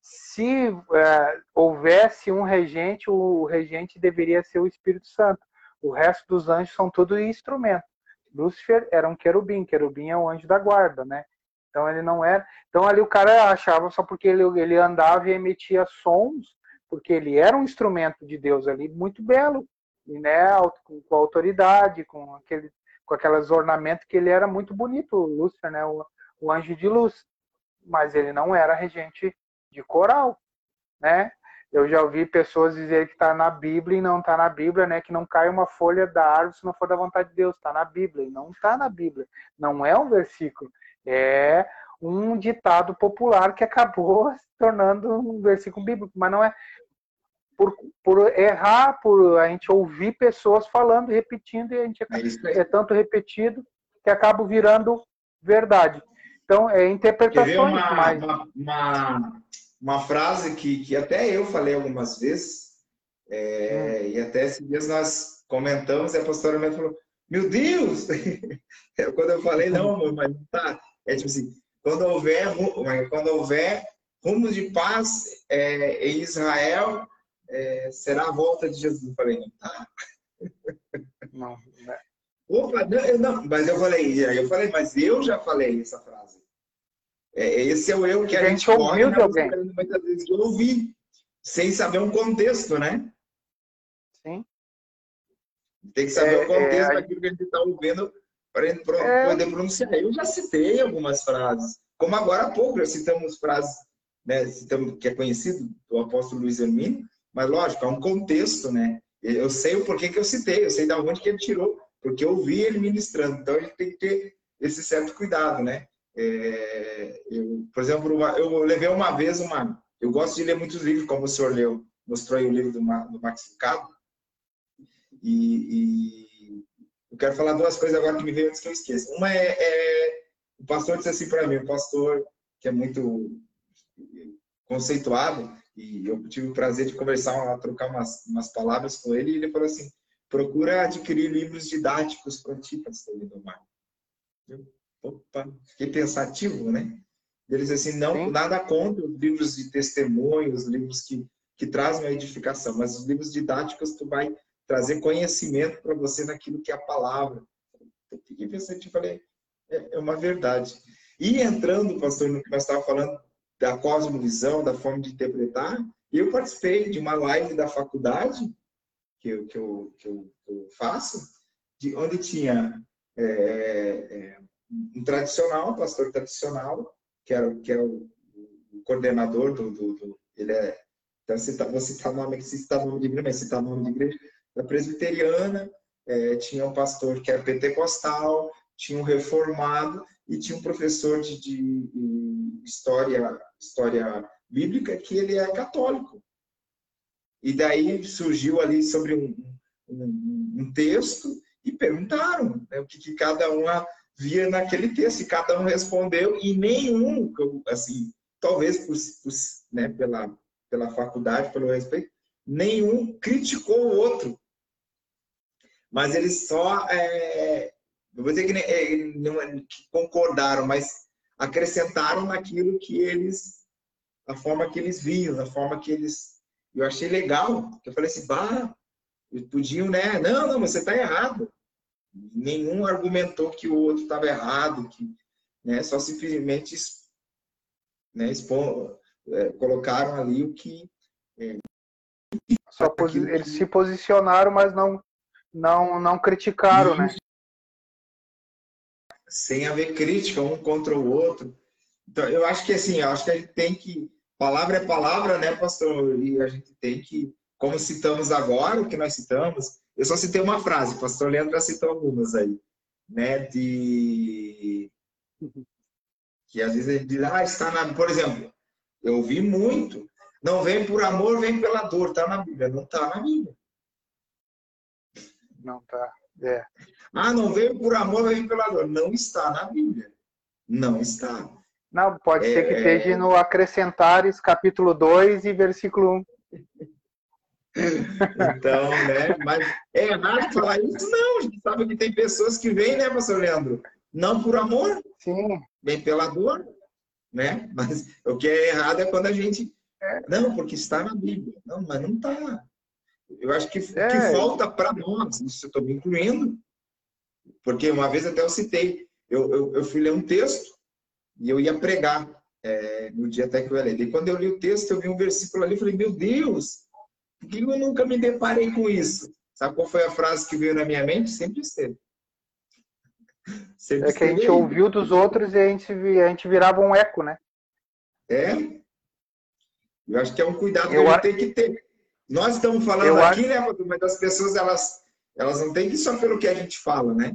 se é, houvesse um regente, o regente deveria ser o Espírito Santo. O resto dos anjos são tudo instrumento. Lúcifer era um querubim, querubim é o anjo da guarda, né? Então ele não era. Então ali o cara achava só porque ele, ele andava e emitia sons, porque ele era um instrumento de Deus ali muito belo, né, com, com autoridade, com aquele, com aqueles ornamentos que ele era muito bonito, o Lúcifer, né, o, o anjo de luz. Mas ele não era regente de coral, né? Eu já ouvi pessoas dizer que está na Bíblia e não está na Bíblia, né? Que não cai uma folha da árvore se não for da vontade de Deus. Está na Bíblia e não está na Bíblia. Não é um versículo. É um ditado popular que acabou se tornando um versículo bíblico. Mas não é por, por errar, por a gente ouvir pessoas falando, repetindo, e a gente é, é tanto repetido que acaba virando verdade. Então, é interpretações. Uma, mais... uma, uma, uma, frase que, que até eu falei algumas vezes, é, hum. e até esses dias nós comentamos, e a pastora me falou, meu Deus! quando eu falei, não, mas tá. É tipo assim, quando houver, quando houver rumos de paz é, em Israel, é, será a volta de Jesus. Eu falei, não tá. Não, né? Opa, não, eu não, mas eu falei, eu falei, mas eu já falei essa frase. É, esse é o erro que a, a gente, gente ouviu corre, alguém. muitas vezes de ouvir, sem saber um contexto, né? Sim. Tem que saber É, o contexto é, daquilo que a gente está ouvindo para É. poder pronunciar. Eu já citei algumas frases, como agora há pouco, já citamos frases, né, citamos, que é conhecido do apóstolo Luiz Hermínio, mas lógico, há um contexto, né? Eu sei o porquê que eu citei, eu sei da onde que ele tirou, porque eu vi ele ministrando. Então a gente tem que ter esse certo cuidado, né? É, eu, por exemplo, uma- eu levei uma vez uma. Eu gosto de ler muitos livros, como o senhor leu, mostrou aí o livro do, do Max. E, e eu quero falar duas coisas agora que me veio antes que eu esqueça. Uma é, é o pastor disse assim para mim, o pastor que é muito conceituado, e eu tive o prazer de conversar, trocar umas, umas palavras com ele, e ele falou assim: procura adquirir livros didáticos para ti, pastor Lindomar. Eu, opa, fiquei pensativo, né? Ele disse assim: não, Sim. nada contra os livros de testemunhos, livros que, que trazem a edificação, mas os livros didáticos tu vai trazer conhecimento para você naquilo que é a palavra. Eu fiquei pensando e falei: é, é uma verdade. E entrando, pastor, no que nós estávamos falando da cosmovisão, da forma de interpretar, eu participei de uma live da faculdade que eu, que eu, que eu, que eu faço, de, onde tinha é, é, um tradicional, um pastor tradicional, que, era, que é o, o coordenador do, do, do, Ele é. Então, citar, vou citar o nome, citar o nome de igreja, mas citar o nome de igreja, da presbiteriana, é, tinha um pastor que era pentecostal, tinha um reformado e tinha um professor de, de, de história, história bíblica que ele é católico. E daí surgiu ali sobre um, um, um texto e perguntaram né, o que, que, cada um via naquele texto. E cada um respondeu e nenhum, assim, talvez por, por, né, pela, pela faculdade, pelo respeito, nenhum criticou o outro. Mas eles só, é, não vou dizer que, é, não, que concordaram, mas acrescentaram naquilo que eles, a forma que eles viam, a forma que eles eu achei legal, eu falei assim, bah, podiam, né? Não, não, você está errado. Nenhum argumentou que o outro estava errado, que, né? Só simplesmente né, expor, é, colocaram ali o que. É, posi eles que... se posicionaram, mas não, não, não criticaram, né? Sem haver crítica um contra o outro. Então, eu acho que assim, eu acho que a gente tem que palavra é palavra, né, pastor? E a gente tem que, como citamos agora, o que nós citamos, eu só citei uma frase, o pastor Leandro já citou algumas aí, né, de... Que às vezes ele diz, ah, está na... Por exemplo, eu ouvi muito, não vem por amor, vem pela dor, está na Bíblia. Não está na Bíblia. Não está, é. Ah, não veio por amor, vem pela dor. Não está na Bíblia. Não está. Não, pode é... ser que esteja no Acrescentares, capítulo 2 e versículo 1. Então, né? Mas é errado falar isso? Não, a gente sabe que tem pessoas que vêm, né, pastor Leandro? Não por amor, Sim. vem pela dor, né? Mas o que é errado é quando a gente. Não, porque está na Bíblia. Não, mas não está. Eu acho que o é. que falta para nós, isso eu estou me incluindo, porque uma vez até eu citei, eu, eu, eu fui ler um texto e eu ia pregar é, no dia até que eu ia ler. E quando eu li o texto, eu vi um versículo ali e falei, meu Deus, que eu nunca me deparei com isso? Sabe qual foi a frase que veio na minha mente? Sempre esteve. Sempre é que a gente aí. ouviu dos outros e a gente, a gente virava um eco, né? É. Eu acho que é um cuidado eu que a gente tem que ter. Nós estamos falando eu aqui, acho... né, mas as pessoas, elas, elas não têm que ir só pelo que a gente fala, né?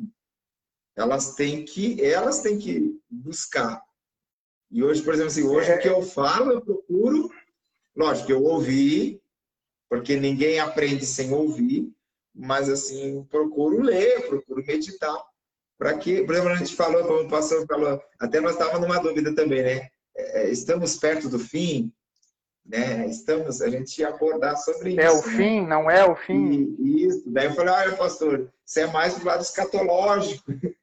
Elas têm que, elas têm que buscar. E hoje, por exemplo, assim, hoje é... o que eu falo, eu procuro, lógico, eu ouvi, porque ninguém aprende sem ouvir, mas assim, procuro ler, procuro meditar, para que, por exemplo, a gente falou, como o pastor falou, até nós estávamos numa dúvida também, né? É, estamos perto do fim, né? Estamos, a gente ia abordar sobre isso. É o né? fim, não é o fim? E, isso. Daí eu falei, olha, pastor, você é mais do lado escatológico.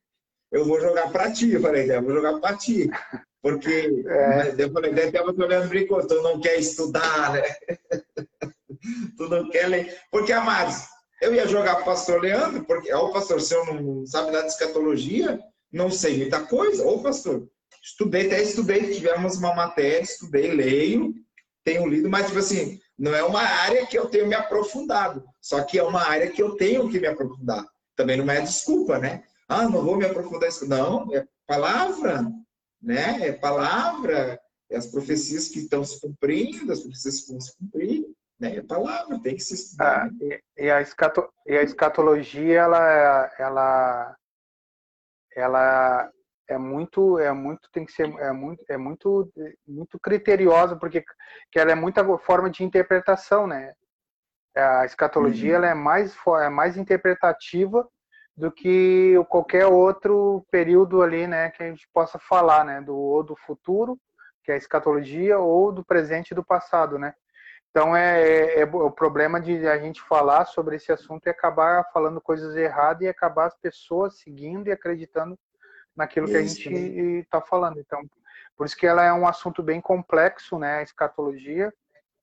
Eu vou jogar para ti. Eu falei, eu vou jogar para ti. Porque, é. eu falei, até você olhando brincou, tu não quer estudar, né? tu não quer ler. Porque, amados, eu ia jogar para o pastor Leandro, porque, ó, pastor, se eu não sabe nada de escatologia, não sei muita coisa. Ô, pastor, estudei, até estudei, tivemos uma matéria, estudei, leio, tenho lido, mas, tipo assim, não é uma área que eu tenho me aprofundado. Só que é uma área que eu tenho que me aprofundar. Também não é desculpa, né? Ah, não vou me aprofundar isso. Não, é palavra, né? É palavra, é as profecias que estão se cumprindo, as profecias que vão se cumprir, né? É palavra, tem que se estudar. Ah, e, e, a escato, e a escatologia, ela, ela, ela é muito, é muito, tem que ser, é muito, é muito, muito criteriosa, porque que ela é muita forma de interpretação, né? A escatologia, uhum. ela é mais, é mais interpretativa do que qualquer outro período ali, né, que a gente possa falar, né, do ou do futuro, que é a escatologia, ou do presente e do passado, né. Então é, é, é, o problema de a gente falar sobre esse assunto e acabar falando coisas erradas e acabar as pessoas seguindo e acreditando naquilo que a gente está falando. Então, por isso que ela é um assunto bem complexo, né, a escatologia,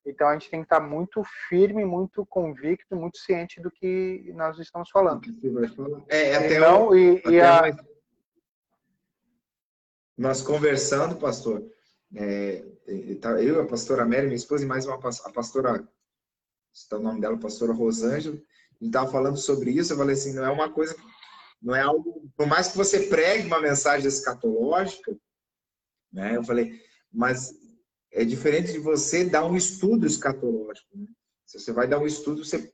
então a gente tem que estar muito firme, muito convicto, muito ciente do que nós estamos falando. É, até, Não, e, até e a... nós conversando, pastor, é, tá, eu, a pastora Mary, minha esposa, e mais uma a pastora, está o nome dela, pastora Rosângela, a gente estava falando sobre isso, eu falei assim, não é uma coisa, não é algo, por mais que você pregue uma mensagem escatológica, né, eu falei, mas é diferente de você dar um estudo escatológico. Né? Se você vai dar um estudo, você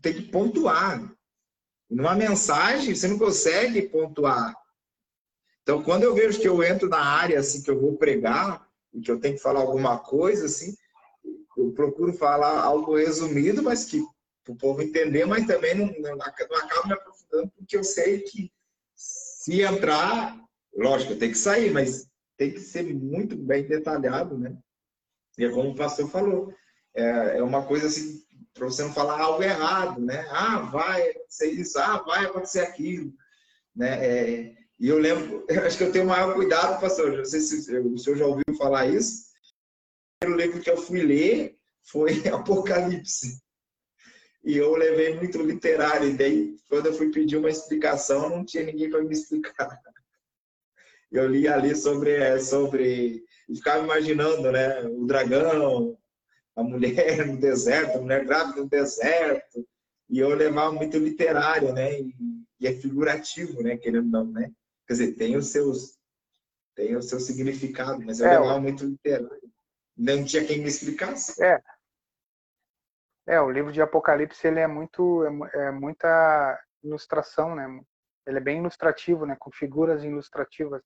tem que pontuar. Numa mensagem, você não consegue pontuar. Então, quando eu vejo que eu entro na área assim que eu vou pregar e que eu tenho que falar alguma coisa assim, eu procuro falar algo resumido, mas que o povo entender, mas também não, não, não acabo me aprofundando, porque eu sei que se entrar, lógico, tem que sair, mas tem que ser muito bem detalhado, né? E é como o pastor falou, é, é uma coisa assim, para você não falar algo errado, né? Ah, vai acontecer isso, ah, vai acontecer aquilo, né? É, e eu lembro, acho que eu tenho maior cuidado, pastor, não sei se o senhor já ouviu falar isso, o primeiro livro que eu fui ler foi Apocalipse. E eu levei muito literário, e daí, quando eu fui pedir uma explicação, não tinha ninguém para me explicar. Eu li ali sobre, é, sobre e ficava imaginando, né, o dragão, a mulher no deserto, a mulher grávida no deserto, e eu levava muito literário, né, e, e é figurativo, né, querendo não, né, quer dizer, tem os seus, tem o seu significado, mas eu é, levava muito literário, não tinha quem me explicasse. É, é, o livro de Apocalipse ele é muito é, é, muita ilustração, né? Ele é bem ilustrativo, né? Com figuras ilustrativas.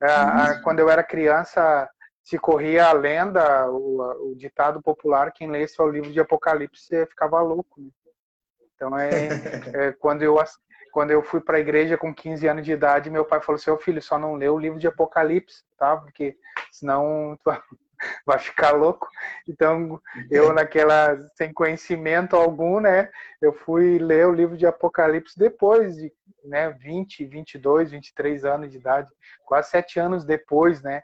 É, quando eu era criança, se corria a lenda, o, o, ditado popular, quem lesse o livro de Apocalipse ficava louco. Né? Então, é, é, quando, eu, quando eu fui para a igreja com 15 anos de idade, meu pai falou: seu filho, só não lê o livro de Apocalipse, tá? Porque senão tu vai ficar louco. Então, eu naquela, sem conhecimento algum, né, eu fui ler o livro de Apocalipse depois de, né, 20, 22, 23 anos de idade, quase sete anos depois, né.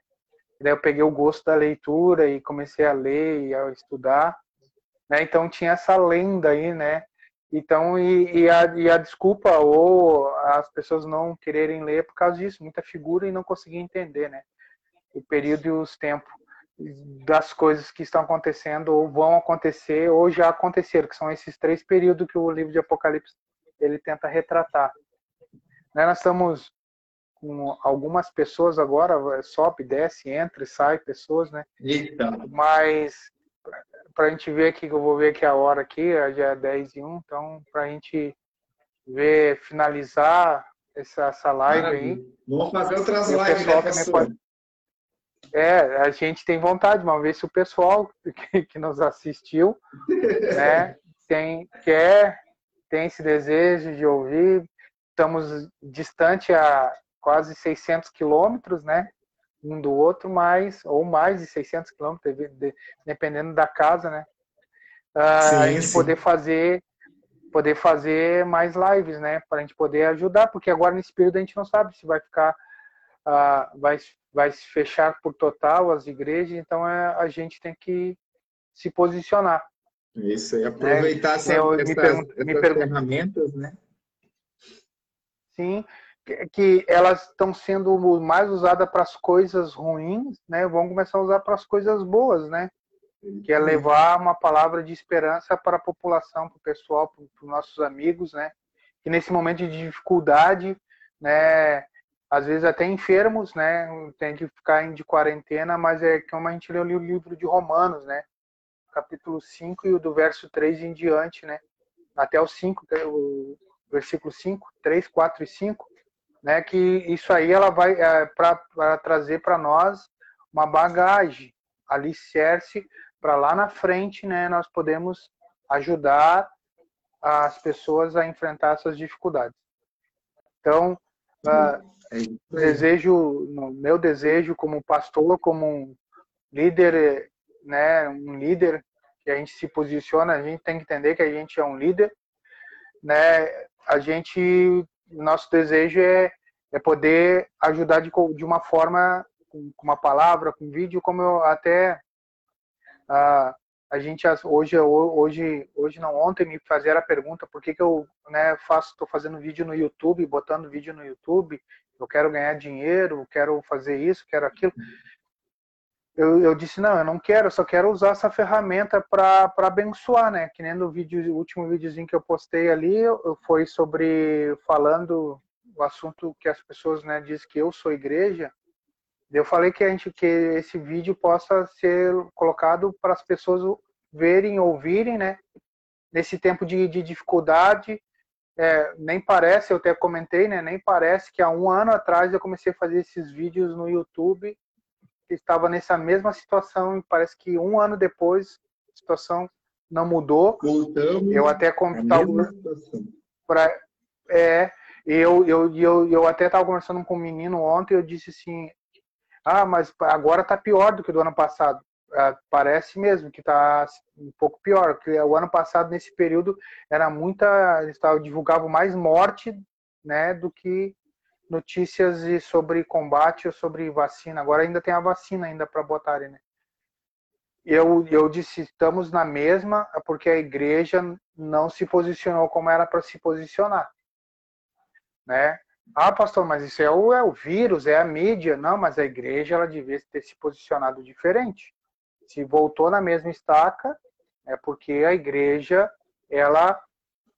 Daí eu peguei o gosto da leitura e comecei a ler e a estudar, né. Então tinha essa lenda aí, né. Então, e, e, a, e a desculpa ou as pessoas não quererem ler por causa disso, muita figura e não conseguir entender, né, o período e os tempos das coisas que estão acontecendo ou vão acontecer ou já aconteceram, que são esses três períodos que o livro de Apocalipse ele tenta retratar. Né, nós estamos com algumas pessoas agora, sobe, desce, entra e sai pessoas, né? Eita. Mas para a gente ver aqui, que eu vou ver aqui a hora aqui, já é 10 e 1, então para a gente ver, finalizar essa, essa live Maravilha. aí. Vamos fazer outras lives, né, pode, é, a gente tem vontade, uma vez se o pessoal que, que nos assistiu, né, tem, quer, tem esse desejo de ouvir, estamos distante a quase 600 quilômetros, né, um do outro, mas, ou mais de 600 quilômetros, dependendo da casa, né, uh, sim, a gente sim. poder fazer poder fazer mais lives, né, para a gente poder ajudar, porque agora nesse período a gente não sabe se vai ficar, uh, vai vai se fechar por total as igrejas, então é, a gente tem que se posicionar. Isso, e aproveitar é, essa, eu, essas, me essas ferramentas, né? Sim, que, elas estão sendo mais usadas para as coisas ruins, né? Vamos começar a usar para as coisas boas, né? Que é levar uma palavra de esperança para a população, para o pessoal, para os nossos amigos, né? Que nesse momento de dificuldade, né? Às vezes até enfermos, né? Tem que ficar de quarentena, mas é como a gente leu o livro de Romanos, né? Capítulo 5 e o do verso 3 em diante, né? Até o 5, é o versículo 5, 3, 4 e 5, né? Que isso aí ela vai é, para trazer para nós uma bagagem, alicerce para lá na frente, né? Nós podemos ajudar as pessoas a enfrentar essas dificuldades. Então, uh, desejo, meu desejo como pastor, como um líder, né? Um líder que a gente se posiciona, a gente tem que entender que a gente é um líder, né? A gente, nosso desejo é, é poder ajudar de, de uma forma, com, uma palavra, com vídeo, como eu até a, a gente hoje, hoje, hoje não ontem me fizeram a pergunta por que, que eu né, faço, estou fazendo vídeo no YouTube, botando vídeo no YouTube, eu quero ganhar dinheiro, quero fazer isso, quero aquilo eu, eu disse, não, eu não quero, eu só quero usar essa ferramenta para abençoar, né? Que nem no vídeo, último videozinho que eu postei ali, foi sobre falando o assunto que as pessoas, né, dizem que eu sou igreja. Eu falei que a gente que esse vídeo possa ser colocado para as pessoas verem, ouvirem, né? Nesse tempo de, de dificuldade, é, nem parece, eu até comentei, né? Nem parece que há um ano atrás eu comecei a fazer esses vídeos no YouTube estava nessa mesma situação e parece que um ano depois a situação não mudou. Voltamos eu até estava para é eu, eu, eu, eu até estava conversando com um menino ontem eu disse assim ah mas agora está pior do que do ano passado ah, parece mesmo que está um pouco pior porque o ano passado nesse período era muita eles divulgavam mais morte né do que notícias sobre combate ou sobre vacina. Agora ainda tem a vacina ainda para botarem, né? Eu, eu disse, estamos na mesma, porque a igreja não se posicionou como era para se posicionar. Né? Ah, pastor, mas isso é o, é o vírus, é a mídia. Não, mas a igreja ela devia ter se posicionado diferente. Se voltou na mesma estaca, é porque a igreja ela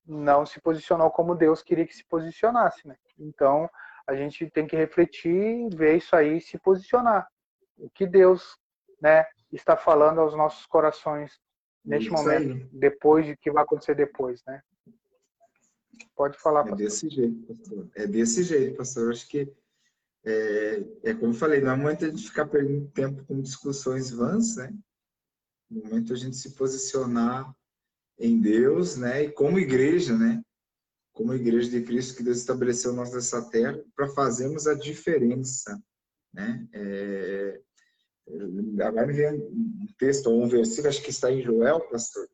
não se posicionou como Deus queria que se posicionasse. Né? Então, a gente tem que refletir, ver isso aí e se posicionar. O que Deus né, está falando aos nossos corações neste isso momento, aí. depois de que vai acontecer depois, né? Pode falar, é pastor. É desse jeito, pastor. É desse jeito, pastor. Acho que é, é como eu falei, não é momento de ficar perdendo tempo com discussões vãs, né? No momento a gente se posicionar em Deus, né? E como igreja, né? Como igreja de Cristo que Deus estabeleceu nós nessa terra para fazermos a diferença, né? É, agora me vem um texto ou um versículo, acho que está em Joel, pastor,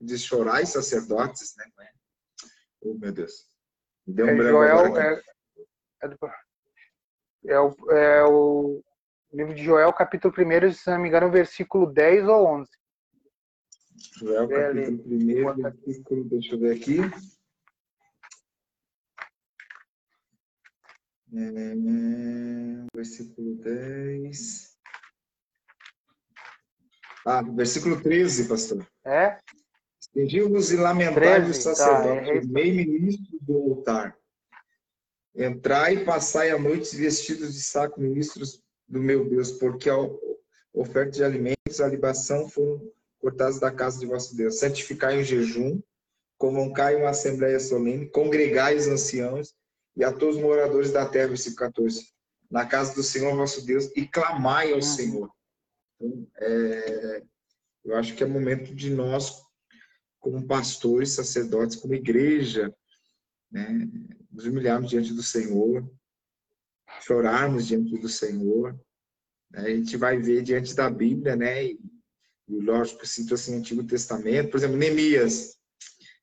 diz chorai sacerdotes, né? Oh, meu Deus. Me deu um é, Joel é, é, é, o, é o livro de Joel, capítulo 1, se não me engano, versículo 10 ou 11. Joel, capítulo 1, versículo, deixa eu ver aqui. É, versículo 10. Ah, versículo 13, pastor. É? Estendiu-vos e lamentai-vos, sacerdotes, tá, é... meio ministro do altar. Entrai e passai a noite vestidos de saco, ministros do meu Deus, porque a oferta de alimentos, a libação foram cortados da casa de vosso Deus. Santificai o jejum, convocai uma assembleia solene, congregai os anciãos, e a todos os moradores da terra, versículo 14, na casa do Senhor vosso Deus, e clamai ao. Senhor. Então, é, eu acho que é momento de nós, como pastores, sacerdotes, como igreja, né, nos humilharmos diante do Senhor, chorarmos diante do Senhor. Né, a gente vai ver diante da Bíblia, né, e, e lógico, cito assim, Antigo Testamento, por exemplo, Neemias.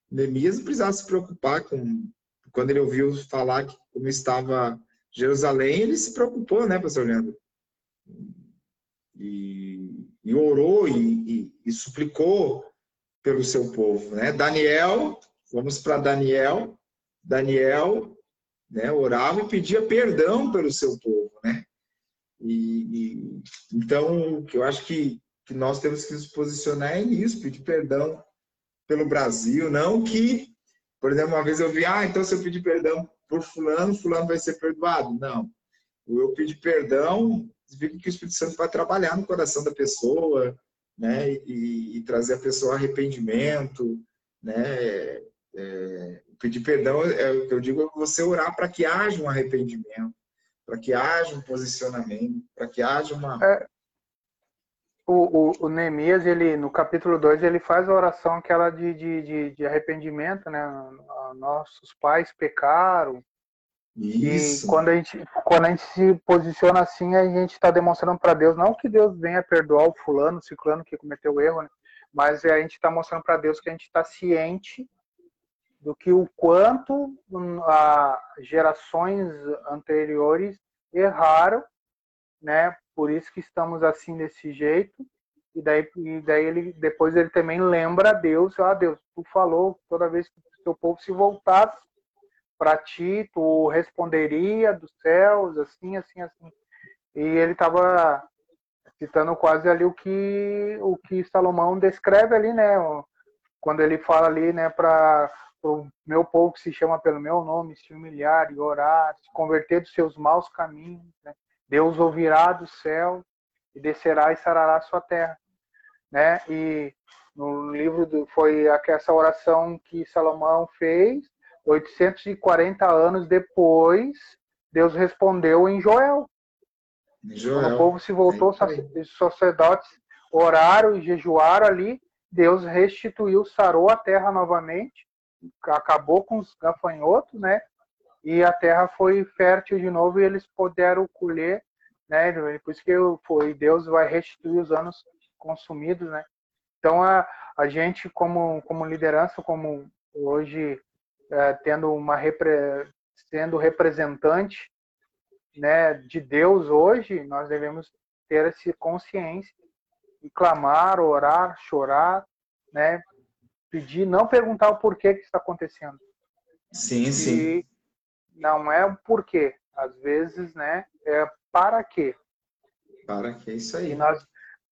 Neemias não precisava se preocupar com quando ele ouviu falar que como estava Jerusalém, ele se preocupou, né, pastor Leandro? E, e orou e, e, e, suplicou pelo seu povo, né? Daniel, vamos para Daniel. Daniel né? Orava e pedia perdão pelo seu povo, né? E, então, eu acho que, que nós temos que nos posicionar é nisso, pedir perdão pelo Brasil, não que, por exemplo, uma vez eu vi, ah, então se eu pedir perdão por fulano, fulano vai ser perdoado. Não. Eu pedir perdão, significa que o Espírito Santo vai trabalhar no coração da pessoa, né? E, e trazer a pessoa arrependimento, né? É, pedir perdão é o que eu digo, é você orar para que haja um arrependimento, para que haja um posicionamento, para que haja uma. É, o, o, o, Neemias, ele, no capítulo 2, ele faz a oração aquela de, de, de, de arrependimento, né? Nossos pais pecaram. Isso. E quando a, gente, quando a gente se posiciona assim, a gente está demonstrando para Deus, não que Deus venha perdoar o fulano, o ciclano que cometeu erro, né? mas a gente está mostrando para Deus que a gente está ciente do que o quanto a gerações anteriores erraram, né? Por isso que estamos assim desse jeito. E daí, e daí ele depois ele também lembra a Deus, ah Deus, tu falou toda vez que o teu povo se voltasse para ti, tu responderia dos céus, assim, assim, assim. E ele estava citando quase ali o que o que Salomão descreve ali, né? Quando ele fala ali, né, para o meu povo que se chama pelo meu nome se humilhar e orar, se converter dos seus maus caminhos, né? Deus ouvirá do céu e descerá e sarará a sua terra, né? E no livro do, foi essa oração que Salomão fez, 840 anos depois, Deus respondeu em Joel. Joel. Quando o povo se voltou, os sacerdotes oraram e jejuaram ali, Deus restituiu, sarou a terra novamente acabou com os gafanhotos, né? E a terra foi fértil de novo e eles puderam colher, né? Por isso que foi Deus vai restituir os anos consumidos, né? Então a, a gente como como liderança, como hoje é, tendo uma repre, sendo representante, né, de Deus hoje, nós devemos ter essa consciência e clamar, orar, chorar, né, pedir, não perguntar o porquê que está acontecendo. Sim, e sim. Não é o porquê. Às vezes, né? É para quê. Para que isso aí. E nós,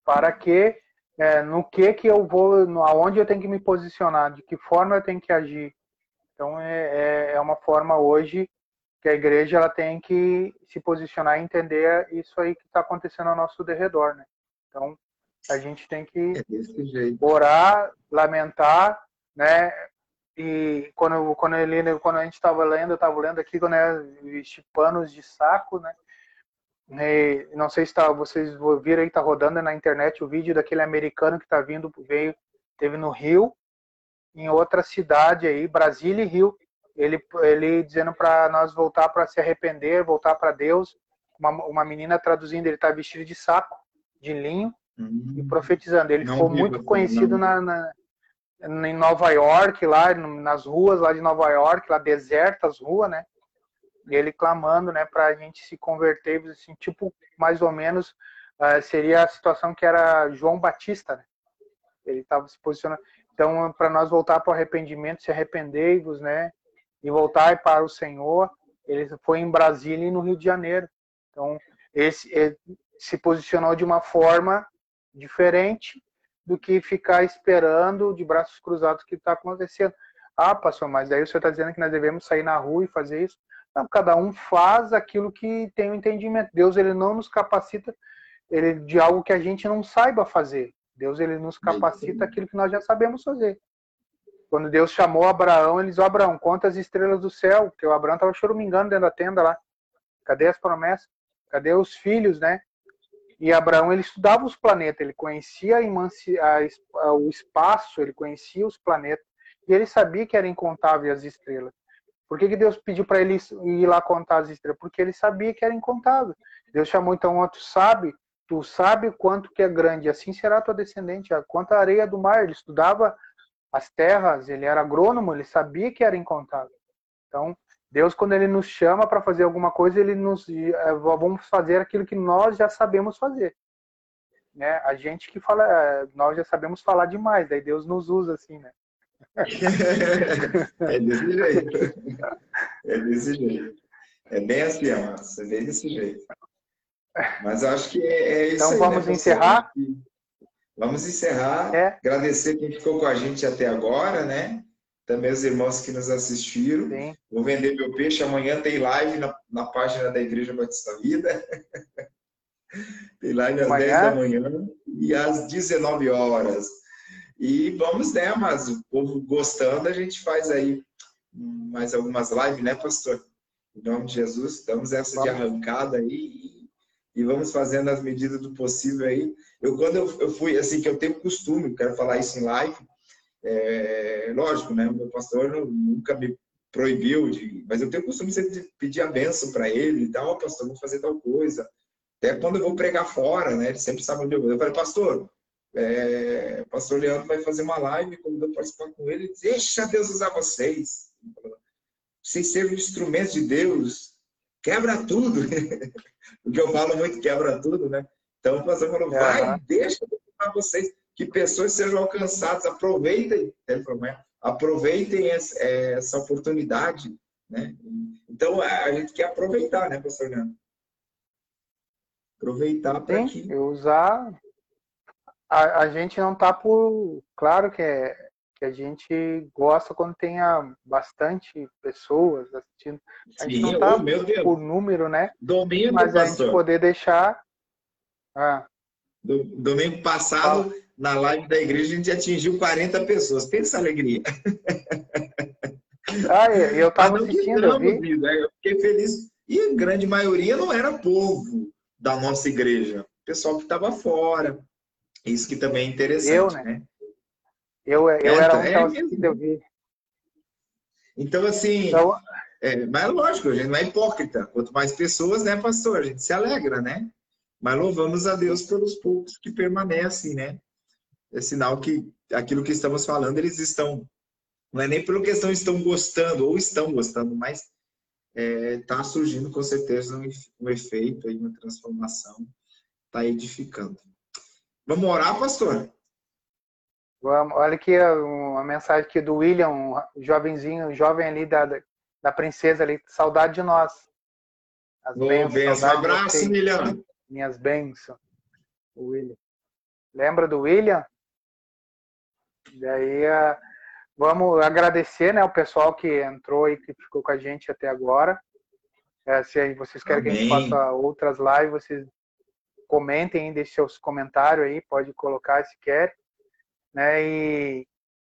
para que, é, no que que eu vou, no, aonde eu tenho que me posicionar, de que forma eu tenho que agir. Então é, é, é uma forma hoje que a igreja ela tem que se posicionar e entender isso aí que está acontecendo ao nosso derredor, né? Então a gente tem que é orar, lamentar, né? E quando, quando, ele, quando a gente estava lendo, eu estava lendo aqui, quando é panos de saco, né? E não sei se tá, vocês viram aí, tá rodando na internet o vídeo daquele americano que está vindo, veio, teve no Rio, em outra cidade aí, Brasília e Rio, ele, ele dizendo para nós voltar para se arrepender, voltar para Deus. Uma, uma menina traduzindo, ele está vestido de saco, de linho, Uhum. E profetizando. Ele não ficou muito conhecido na, na, em Nova York, lá nas ruas lá de Nova York, lá desertas ruas, né? E ele clamando, né, para a gente se converter, assim, tipo, mais ou menos, uh, seria a situação que era João Batista, né? Ele estava se posicionando. Então, para nós voltar para o arrependimento, se arrependei-vos, né? E voltar para o Senhor. Ele foi em Brasília e no Rio de Janeiro. Então, esse se posicionou de uma forma diferente do que ficar esperando de braços cruzados o que está acontecendo. Ah, pastor, mas aí o senhor está dizendo que nós devemos sair na rua e fazer isso? Não, cada um faz aquilo que tem o um entendimento. Deus ele não nos capacita ele, de algo que a gente não saiba fazer. Deus ele nos capacita aquilo que nós já sabemos fazer. Quando Deus chamou Abraão, ele disse: Abraão, conta as estrelas do céu, porque o Abraão estava choramingando dentro da tenda lá. Cadê as promessas? Cadê os filhos, né? E Abraão ele estudava os planetas, ele conhecia a, a, o espaço, ele conhecia os planetas e ele sabia que era incontável as estrelas. Por que, que Deus pediu para ele ir lá contar as estrelas? Porque ele sabia que era incontável. Deus chamou então outro sabe, tu sabe quanto que é grande, assim será tua descendente, quanto a areia do mar. Ele estudava as terras, ele era agrônomo, ele sabia que era incontável. Então, Deus, quando Ele nos chama para fazer alguma coisa, Ele nos é, vamos fazer aquilo que nós já sabemos fazer. Né? A gente que fala, é, nós já sabemos falar demais, daí Deus nos usa assim, né? é desse jeito. É desse jeito. É bem assim, amados. É bem desse jeito. Mas acho que é, é isso então, aí. Então vamos né, encerrar? Vamos encerrar. É. Agradecer quem ficou com a gente até agora, né? Também os irmãos que nos assistiram. Sim. Vou vender meu peixe. Amanhã tem live na, na página da Igreja Batista Vida. tem live às Amanhã? 10 da manhã e às 19 horas. E vamos, né, mas o povo gostando, a gente faz aí mais algumas lives, né, pastor? Em nome de Jesus, damos essa de arrancada aí e, e vamos fazendo as medidas do possível aí. Eu, quando eu, eu fui, assim, que eu tenho costume, quero falar isso em live, é, lógico, né, o meu pastor nunca me proibiu, de, mas eu tenho costume sempre de pedir a benção para ele e tal, oh, pastor, vou fazer tal coisa. Até quando eu vou pregar fora, né, ele sempre sabe onde eu vou. Eu falei, pastor, é, o pastor Leandro vai fazer uma live, convidou participar com ele, deixa Deus usar vocês. Vocês serem instrumentos de Deus, quebra tudo. Porque eu falo muito quebra tudo, né? Então o pastor falou, vai, uhum. deixa Deus usar vocês, que pessoas sejam alcançadas, aproveitem, aproveitem essa, essa oportunidade, né? Então a gente quer aproveitar, né, pastor Leandro? Aproveitar para que... usar a, a gente não tá por. Claro que, é, que a gente gosta quando tenha bastante pessoas assistindo. A gente Sim, não tá oh, por número, né? Domingo, Mas a gente poder deixar. Ah. Domingo passado, ah. Na live da igreja, a gente atingiu 40 pessoas. Pensa a alegria. Ah, eu estava assistindo. eu, vi. Vida, eu fiquei feliz. E a grande maioria não era povo da nossa igreja. Pessoal que estava fora, isso que também é interessante, eu, né? né? Eu, eu é, era um é eu vi. Então, assim, então, é, mas é lógico, a gente não é hipócrita. Quanto mais pessoas, né, pastor? A gente se alegra, né? Mas louvamos a Deus pelos poucos que permanecem, né? É sinal que aquilo que estamos falando, eles estão, não é nem pelo que estão, gostando, ou estão gostando, mas está é, surgindo com certeza um, um efeito, aí, uma transformação, está edificando. Vamos orar, pastor? Vamos. Olha aqui uma mensagem aqui do William, um jovenzinho, jovem ali da, da princesa ali, saudade de nós. As oh, bênçãos. Um abraço, William. Minhas bênçãos. O William. Lembra do William? Daí vamos agradecer né, o pessoal que entrou e que ficou com a gente até agora. É, se vocês querem Amém. que a gente faça outras lives, vocês comentem, deixem seus comentários aí, pode colocar se quer, né? E,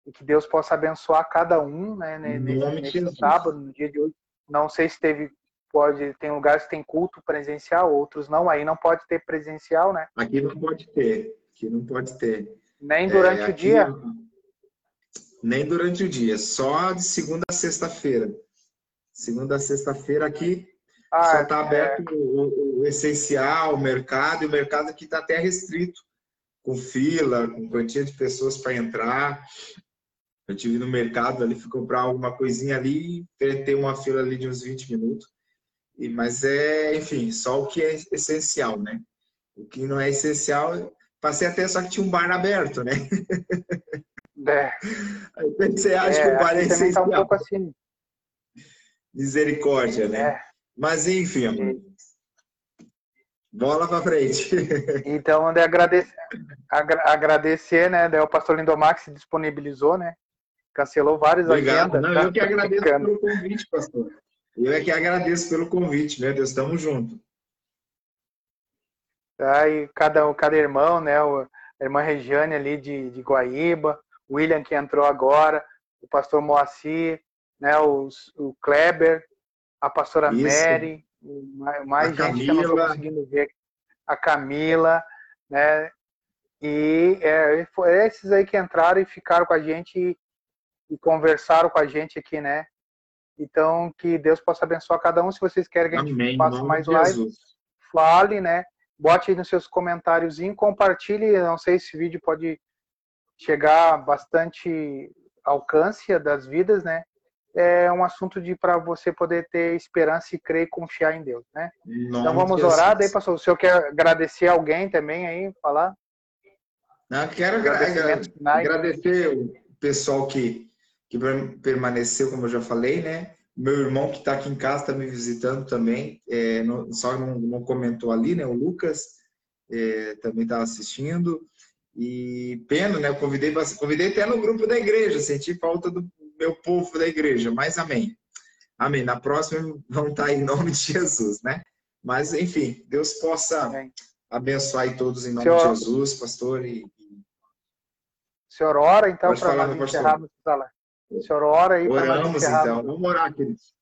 e que Deus possa abençoar cada um, né? Nesse, nesse sábado, no dia de hoje. Não sei se teve, pode, tem lugares que tem culto presencial, outros não, aí não pode ter presencial, né? Aqui não pode ter, aqui não pode ter. Nem durante é, o dia? Nem durante o dia, só de segunda a sexta-feira. Segunda a sexta-feira aqui ah, só está é. aberto é... o, o, essencial, o mercado, e o mercado aqui está até restrito, com fila, com quantia de pessoas para entrar. Eu tive no mercado ali, fui comprar alguma coisinha ali, tem uma fila ali de uns 20 minutos. E, mas é, enfim, só o que é essencial, né? O que não é essencial, passei até só que tinha um bar aberto, né? É. Você acha é, que o bar é essencial. Tá um pouco assim. Misericórdia, né? É. Mas enfim. Bola para frente. Então, de agradecer, agradecer, né? Daí o pastor Lindomar se disponibilizou, né? Cancelou várias Obrigado. agendas. Não, tá? eu que agradeço pelo convite, pastor. Eu é que agradeço pelo convite, meu Deus, estamos juntos. Aí cada, cada irmão, né? A irmã Regiane ali de, de Guaíba, o William que entrou agora, o pastor Moacir, né? O, o Kleber, a pastora Isso. Mary, mais, gente Camila. que eu não estou conseguindo ver, a Camila, né? E é, foi esses aí que entraram e ficaram com a gente e, e, conversaram com a gente aqui, né? Então, que Deus possa abençoar cada um. Se vocês querem que a gente Amém. faça mais live, fale, né? Bote aí nos seus comentários e compartilhe. Não sei se esse vídeo pode chegar bastante alcance das vidas, né? é um assunto de para você poder ter esperança e crer e confiar em Deus, né? Não, então vamos orar, daí pastor, o senhor quer agradecer alguém também aí, falar? Não, quero agradecer o pessoal que, que permaneceu, como eu já falei, né? Meu irmão que está aqui em casa está me visitando também, é, não, só não, não, comentou ali, né? O Lucas é, também está assistindo. E pena, né? Eu convidei, convidei até no grupo da igreja, senti falta do meu povo da igreja, mas amém. Amém. Na próxima vão estar em nome de Jesus, né? Mas, enfim, Deus possa amém. abençoar todos em nome senhor, de Jesus, pastor. E... Senhor ora, então, para nós encerrarmos senhor ora aí para Oramos, então. Vamos orar, queridos.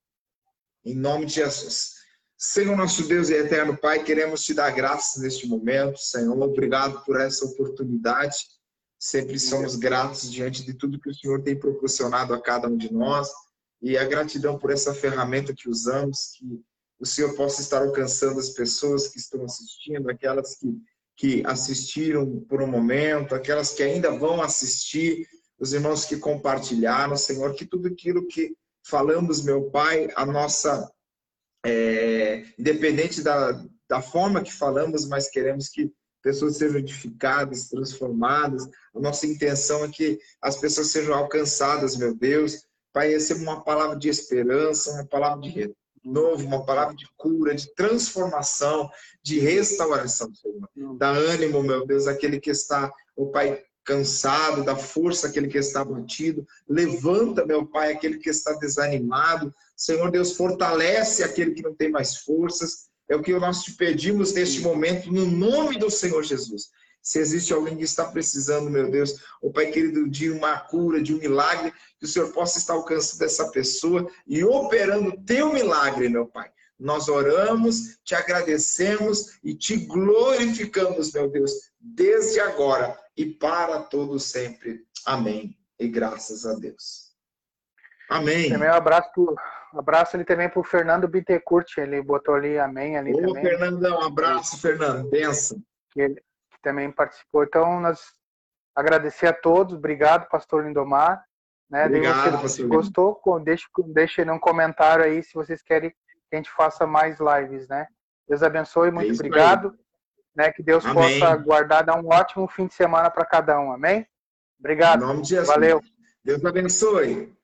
Em nome de Jesus. Senhor nosso Deus e eterno Pai, queremos te dar graças neste momento, Senhor. Obrigado por essa oportunidade. Sempre somos gratos diante de tudo que o Senhor tem proporcionado a cada um de nós e a gratidão por essa ferramenta que usamos, que o Senhor possa estar alcançando as pessoas que estão assistindo, aquelas que, que assistiram por um momento, aquelas que ainda vão assistir, os irmãos que compartilharam, Senhor, que tudo aquilo que falamos, meu Pai, a nossa, é, independente da, da forma que falamos, mas queremos que pessoas sejam edificadas, transformadas. A nossa intenção é que as pessoas sejam alcançadas, meu Deus. Pai, receba uma palavra de esperança, uma palavra de novo, uma palavra de cura, de transformação, de restauração, Senhor. Dá ânimo, meu Deus, aquele que está, o Pai, cansado, dá força aquele que está batido. Levanta, meu Pai, aquele que está desanimado. Senhor Deus, fortalece aquele que não tem mais forças. É o que nós te pedimos neste momento, no nome do Senhor Jesus. Se existe alguém que está precisando, meu Deus, o Pai querido, de uma cura, de um milagre, que o Senhor possa estar alcançando essa pessoa e operando teu milagre, meu Pai. Nós oramos, te agradecemos e te glorificamos, meu Deus, desde agora e para todo sempre. Amém. E graças a Deus. Amém. Também um abraço, abraço ali também para o Fernando Bittencourt, ele botou ali amém ali Ô, também. Fernandão, um abraço, Fernando. Benção. Que ele, também participou. Então, nós agradecer a todos. Obrigado, pastor Lindomar. Né? Obrigado, você, se gostou, deixe, deixe um comentário aí se vocês querem que a gente faça mais lives, né? Deus abençoe, muito é obrigado. Né? Que Deus Amém. possa guardar, dar um ótimo fim de semana para cada um. Amém? Obrigado. Em nome de Jesus. Valeu. Deus abençoe.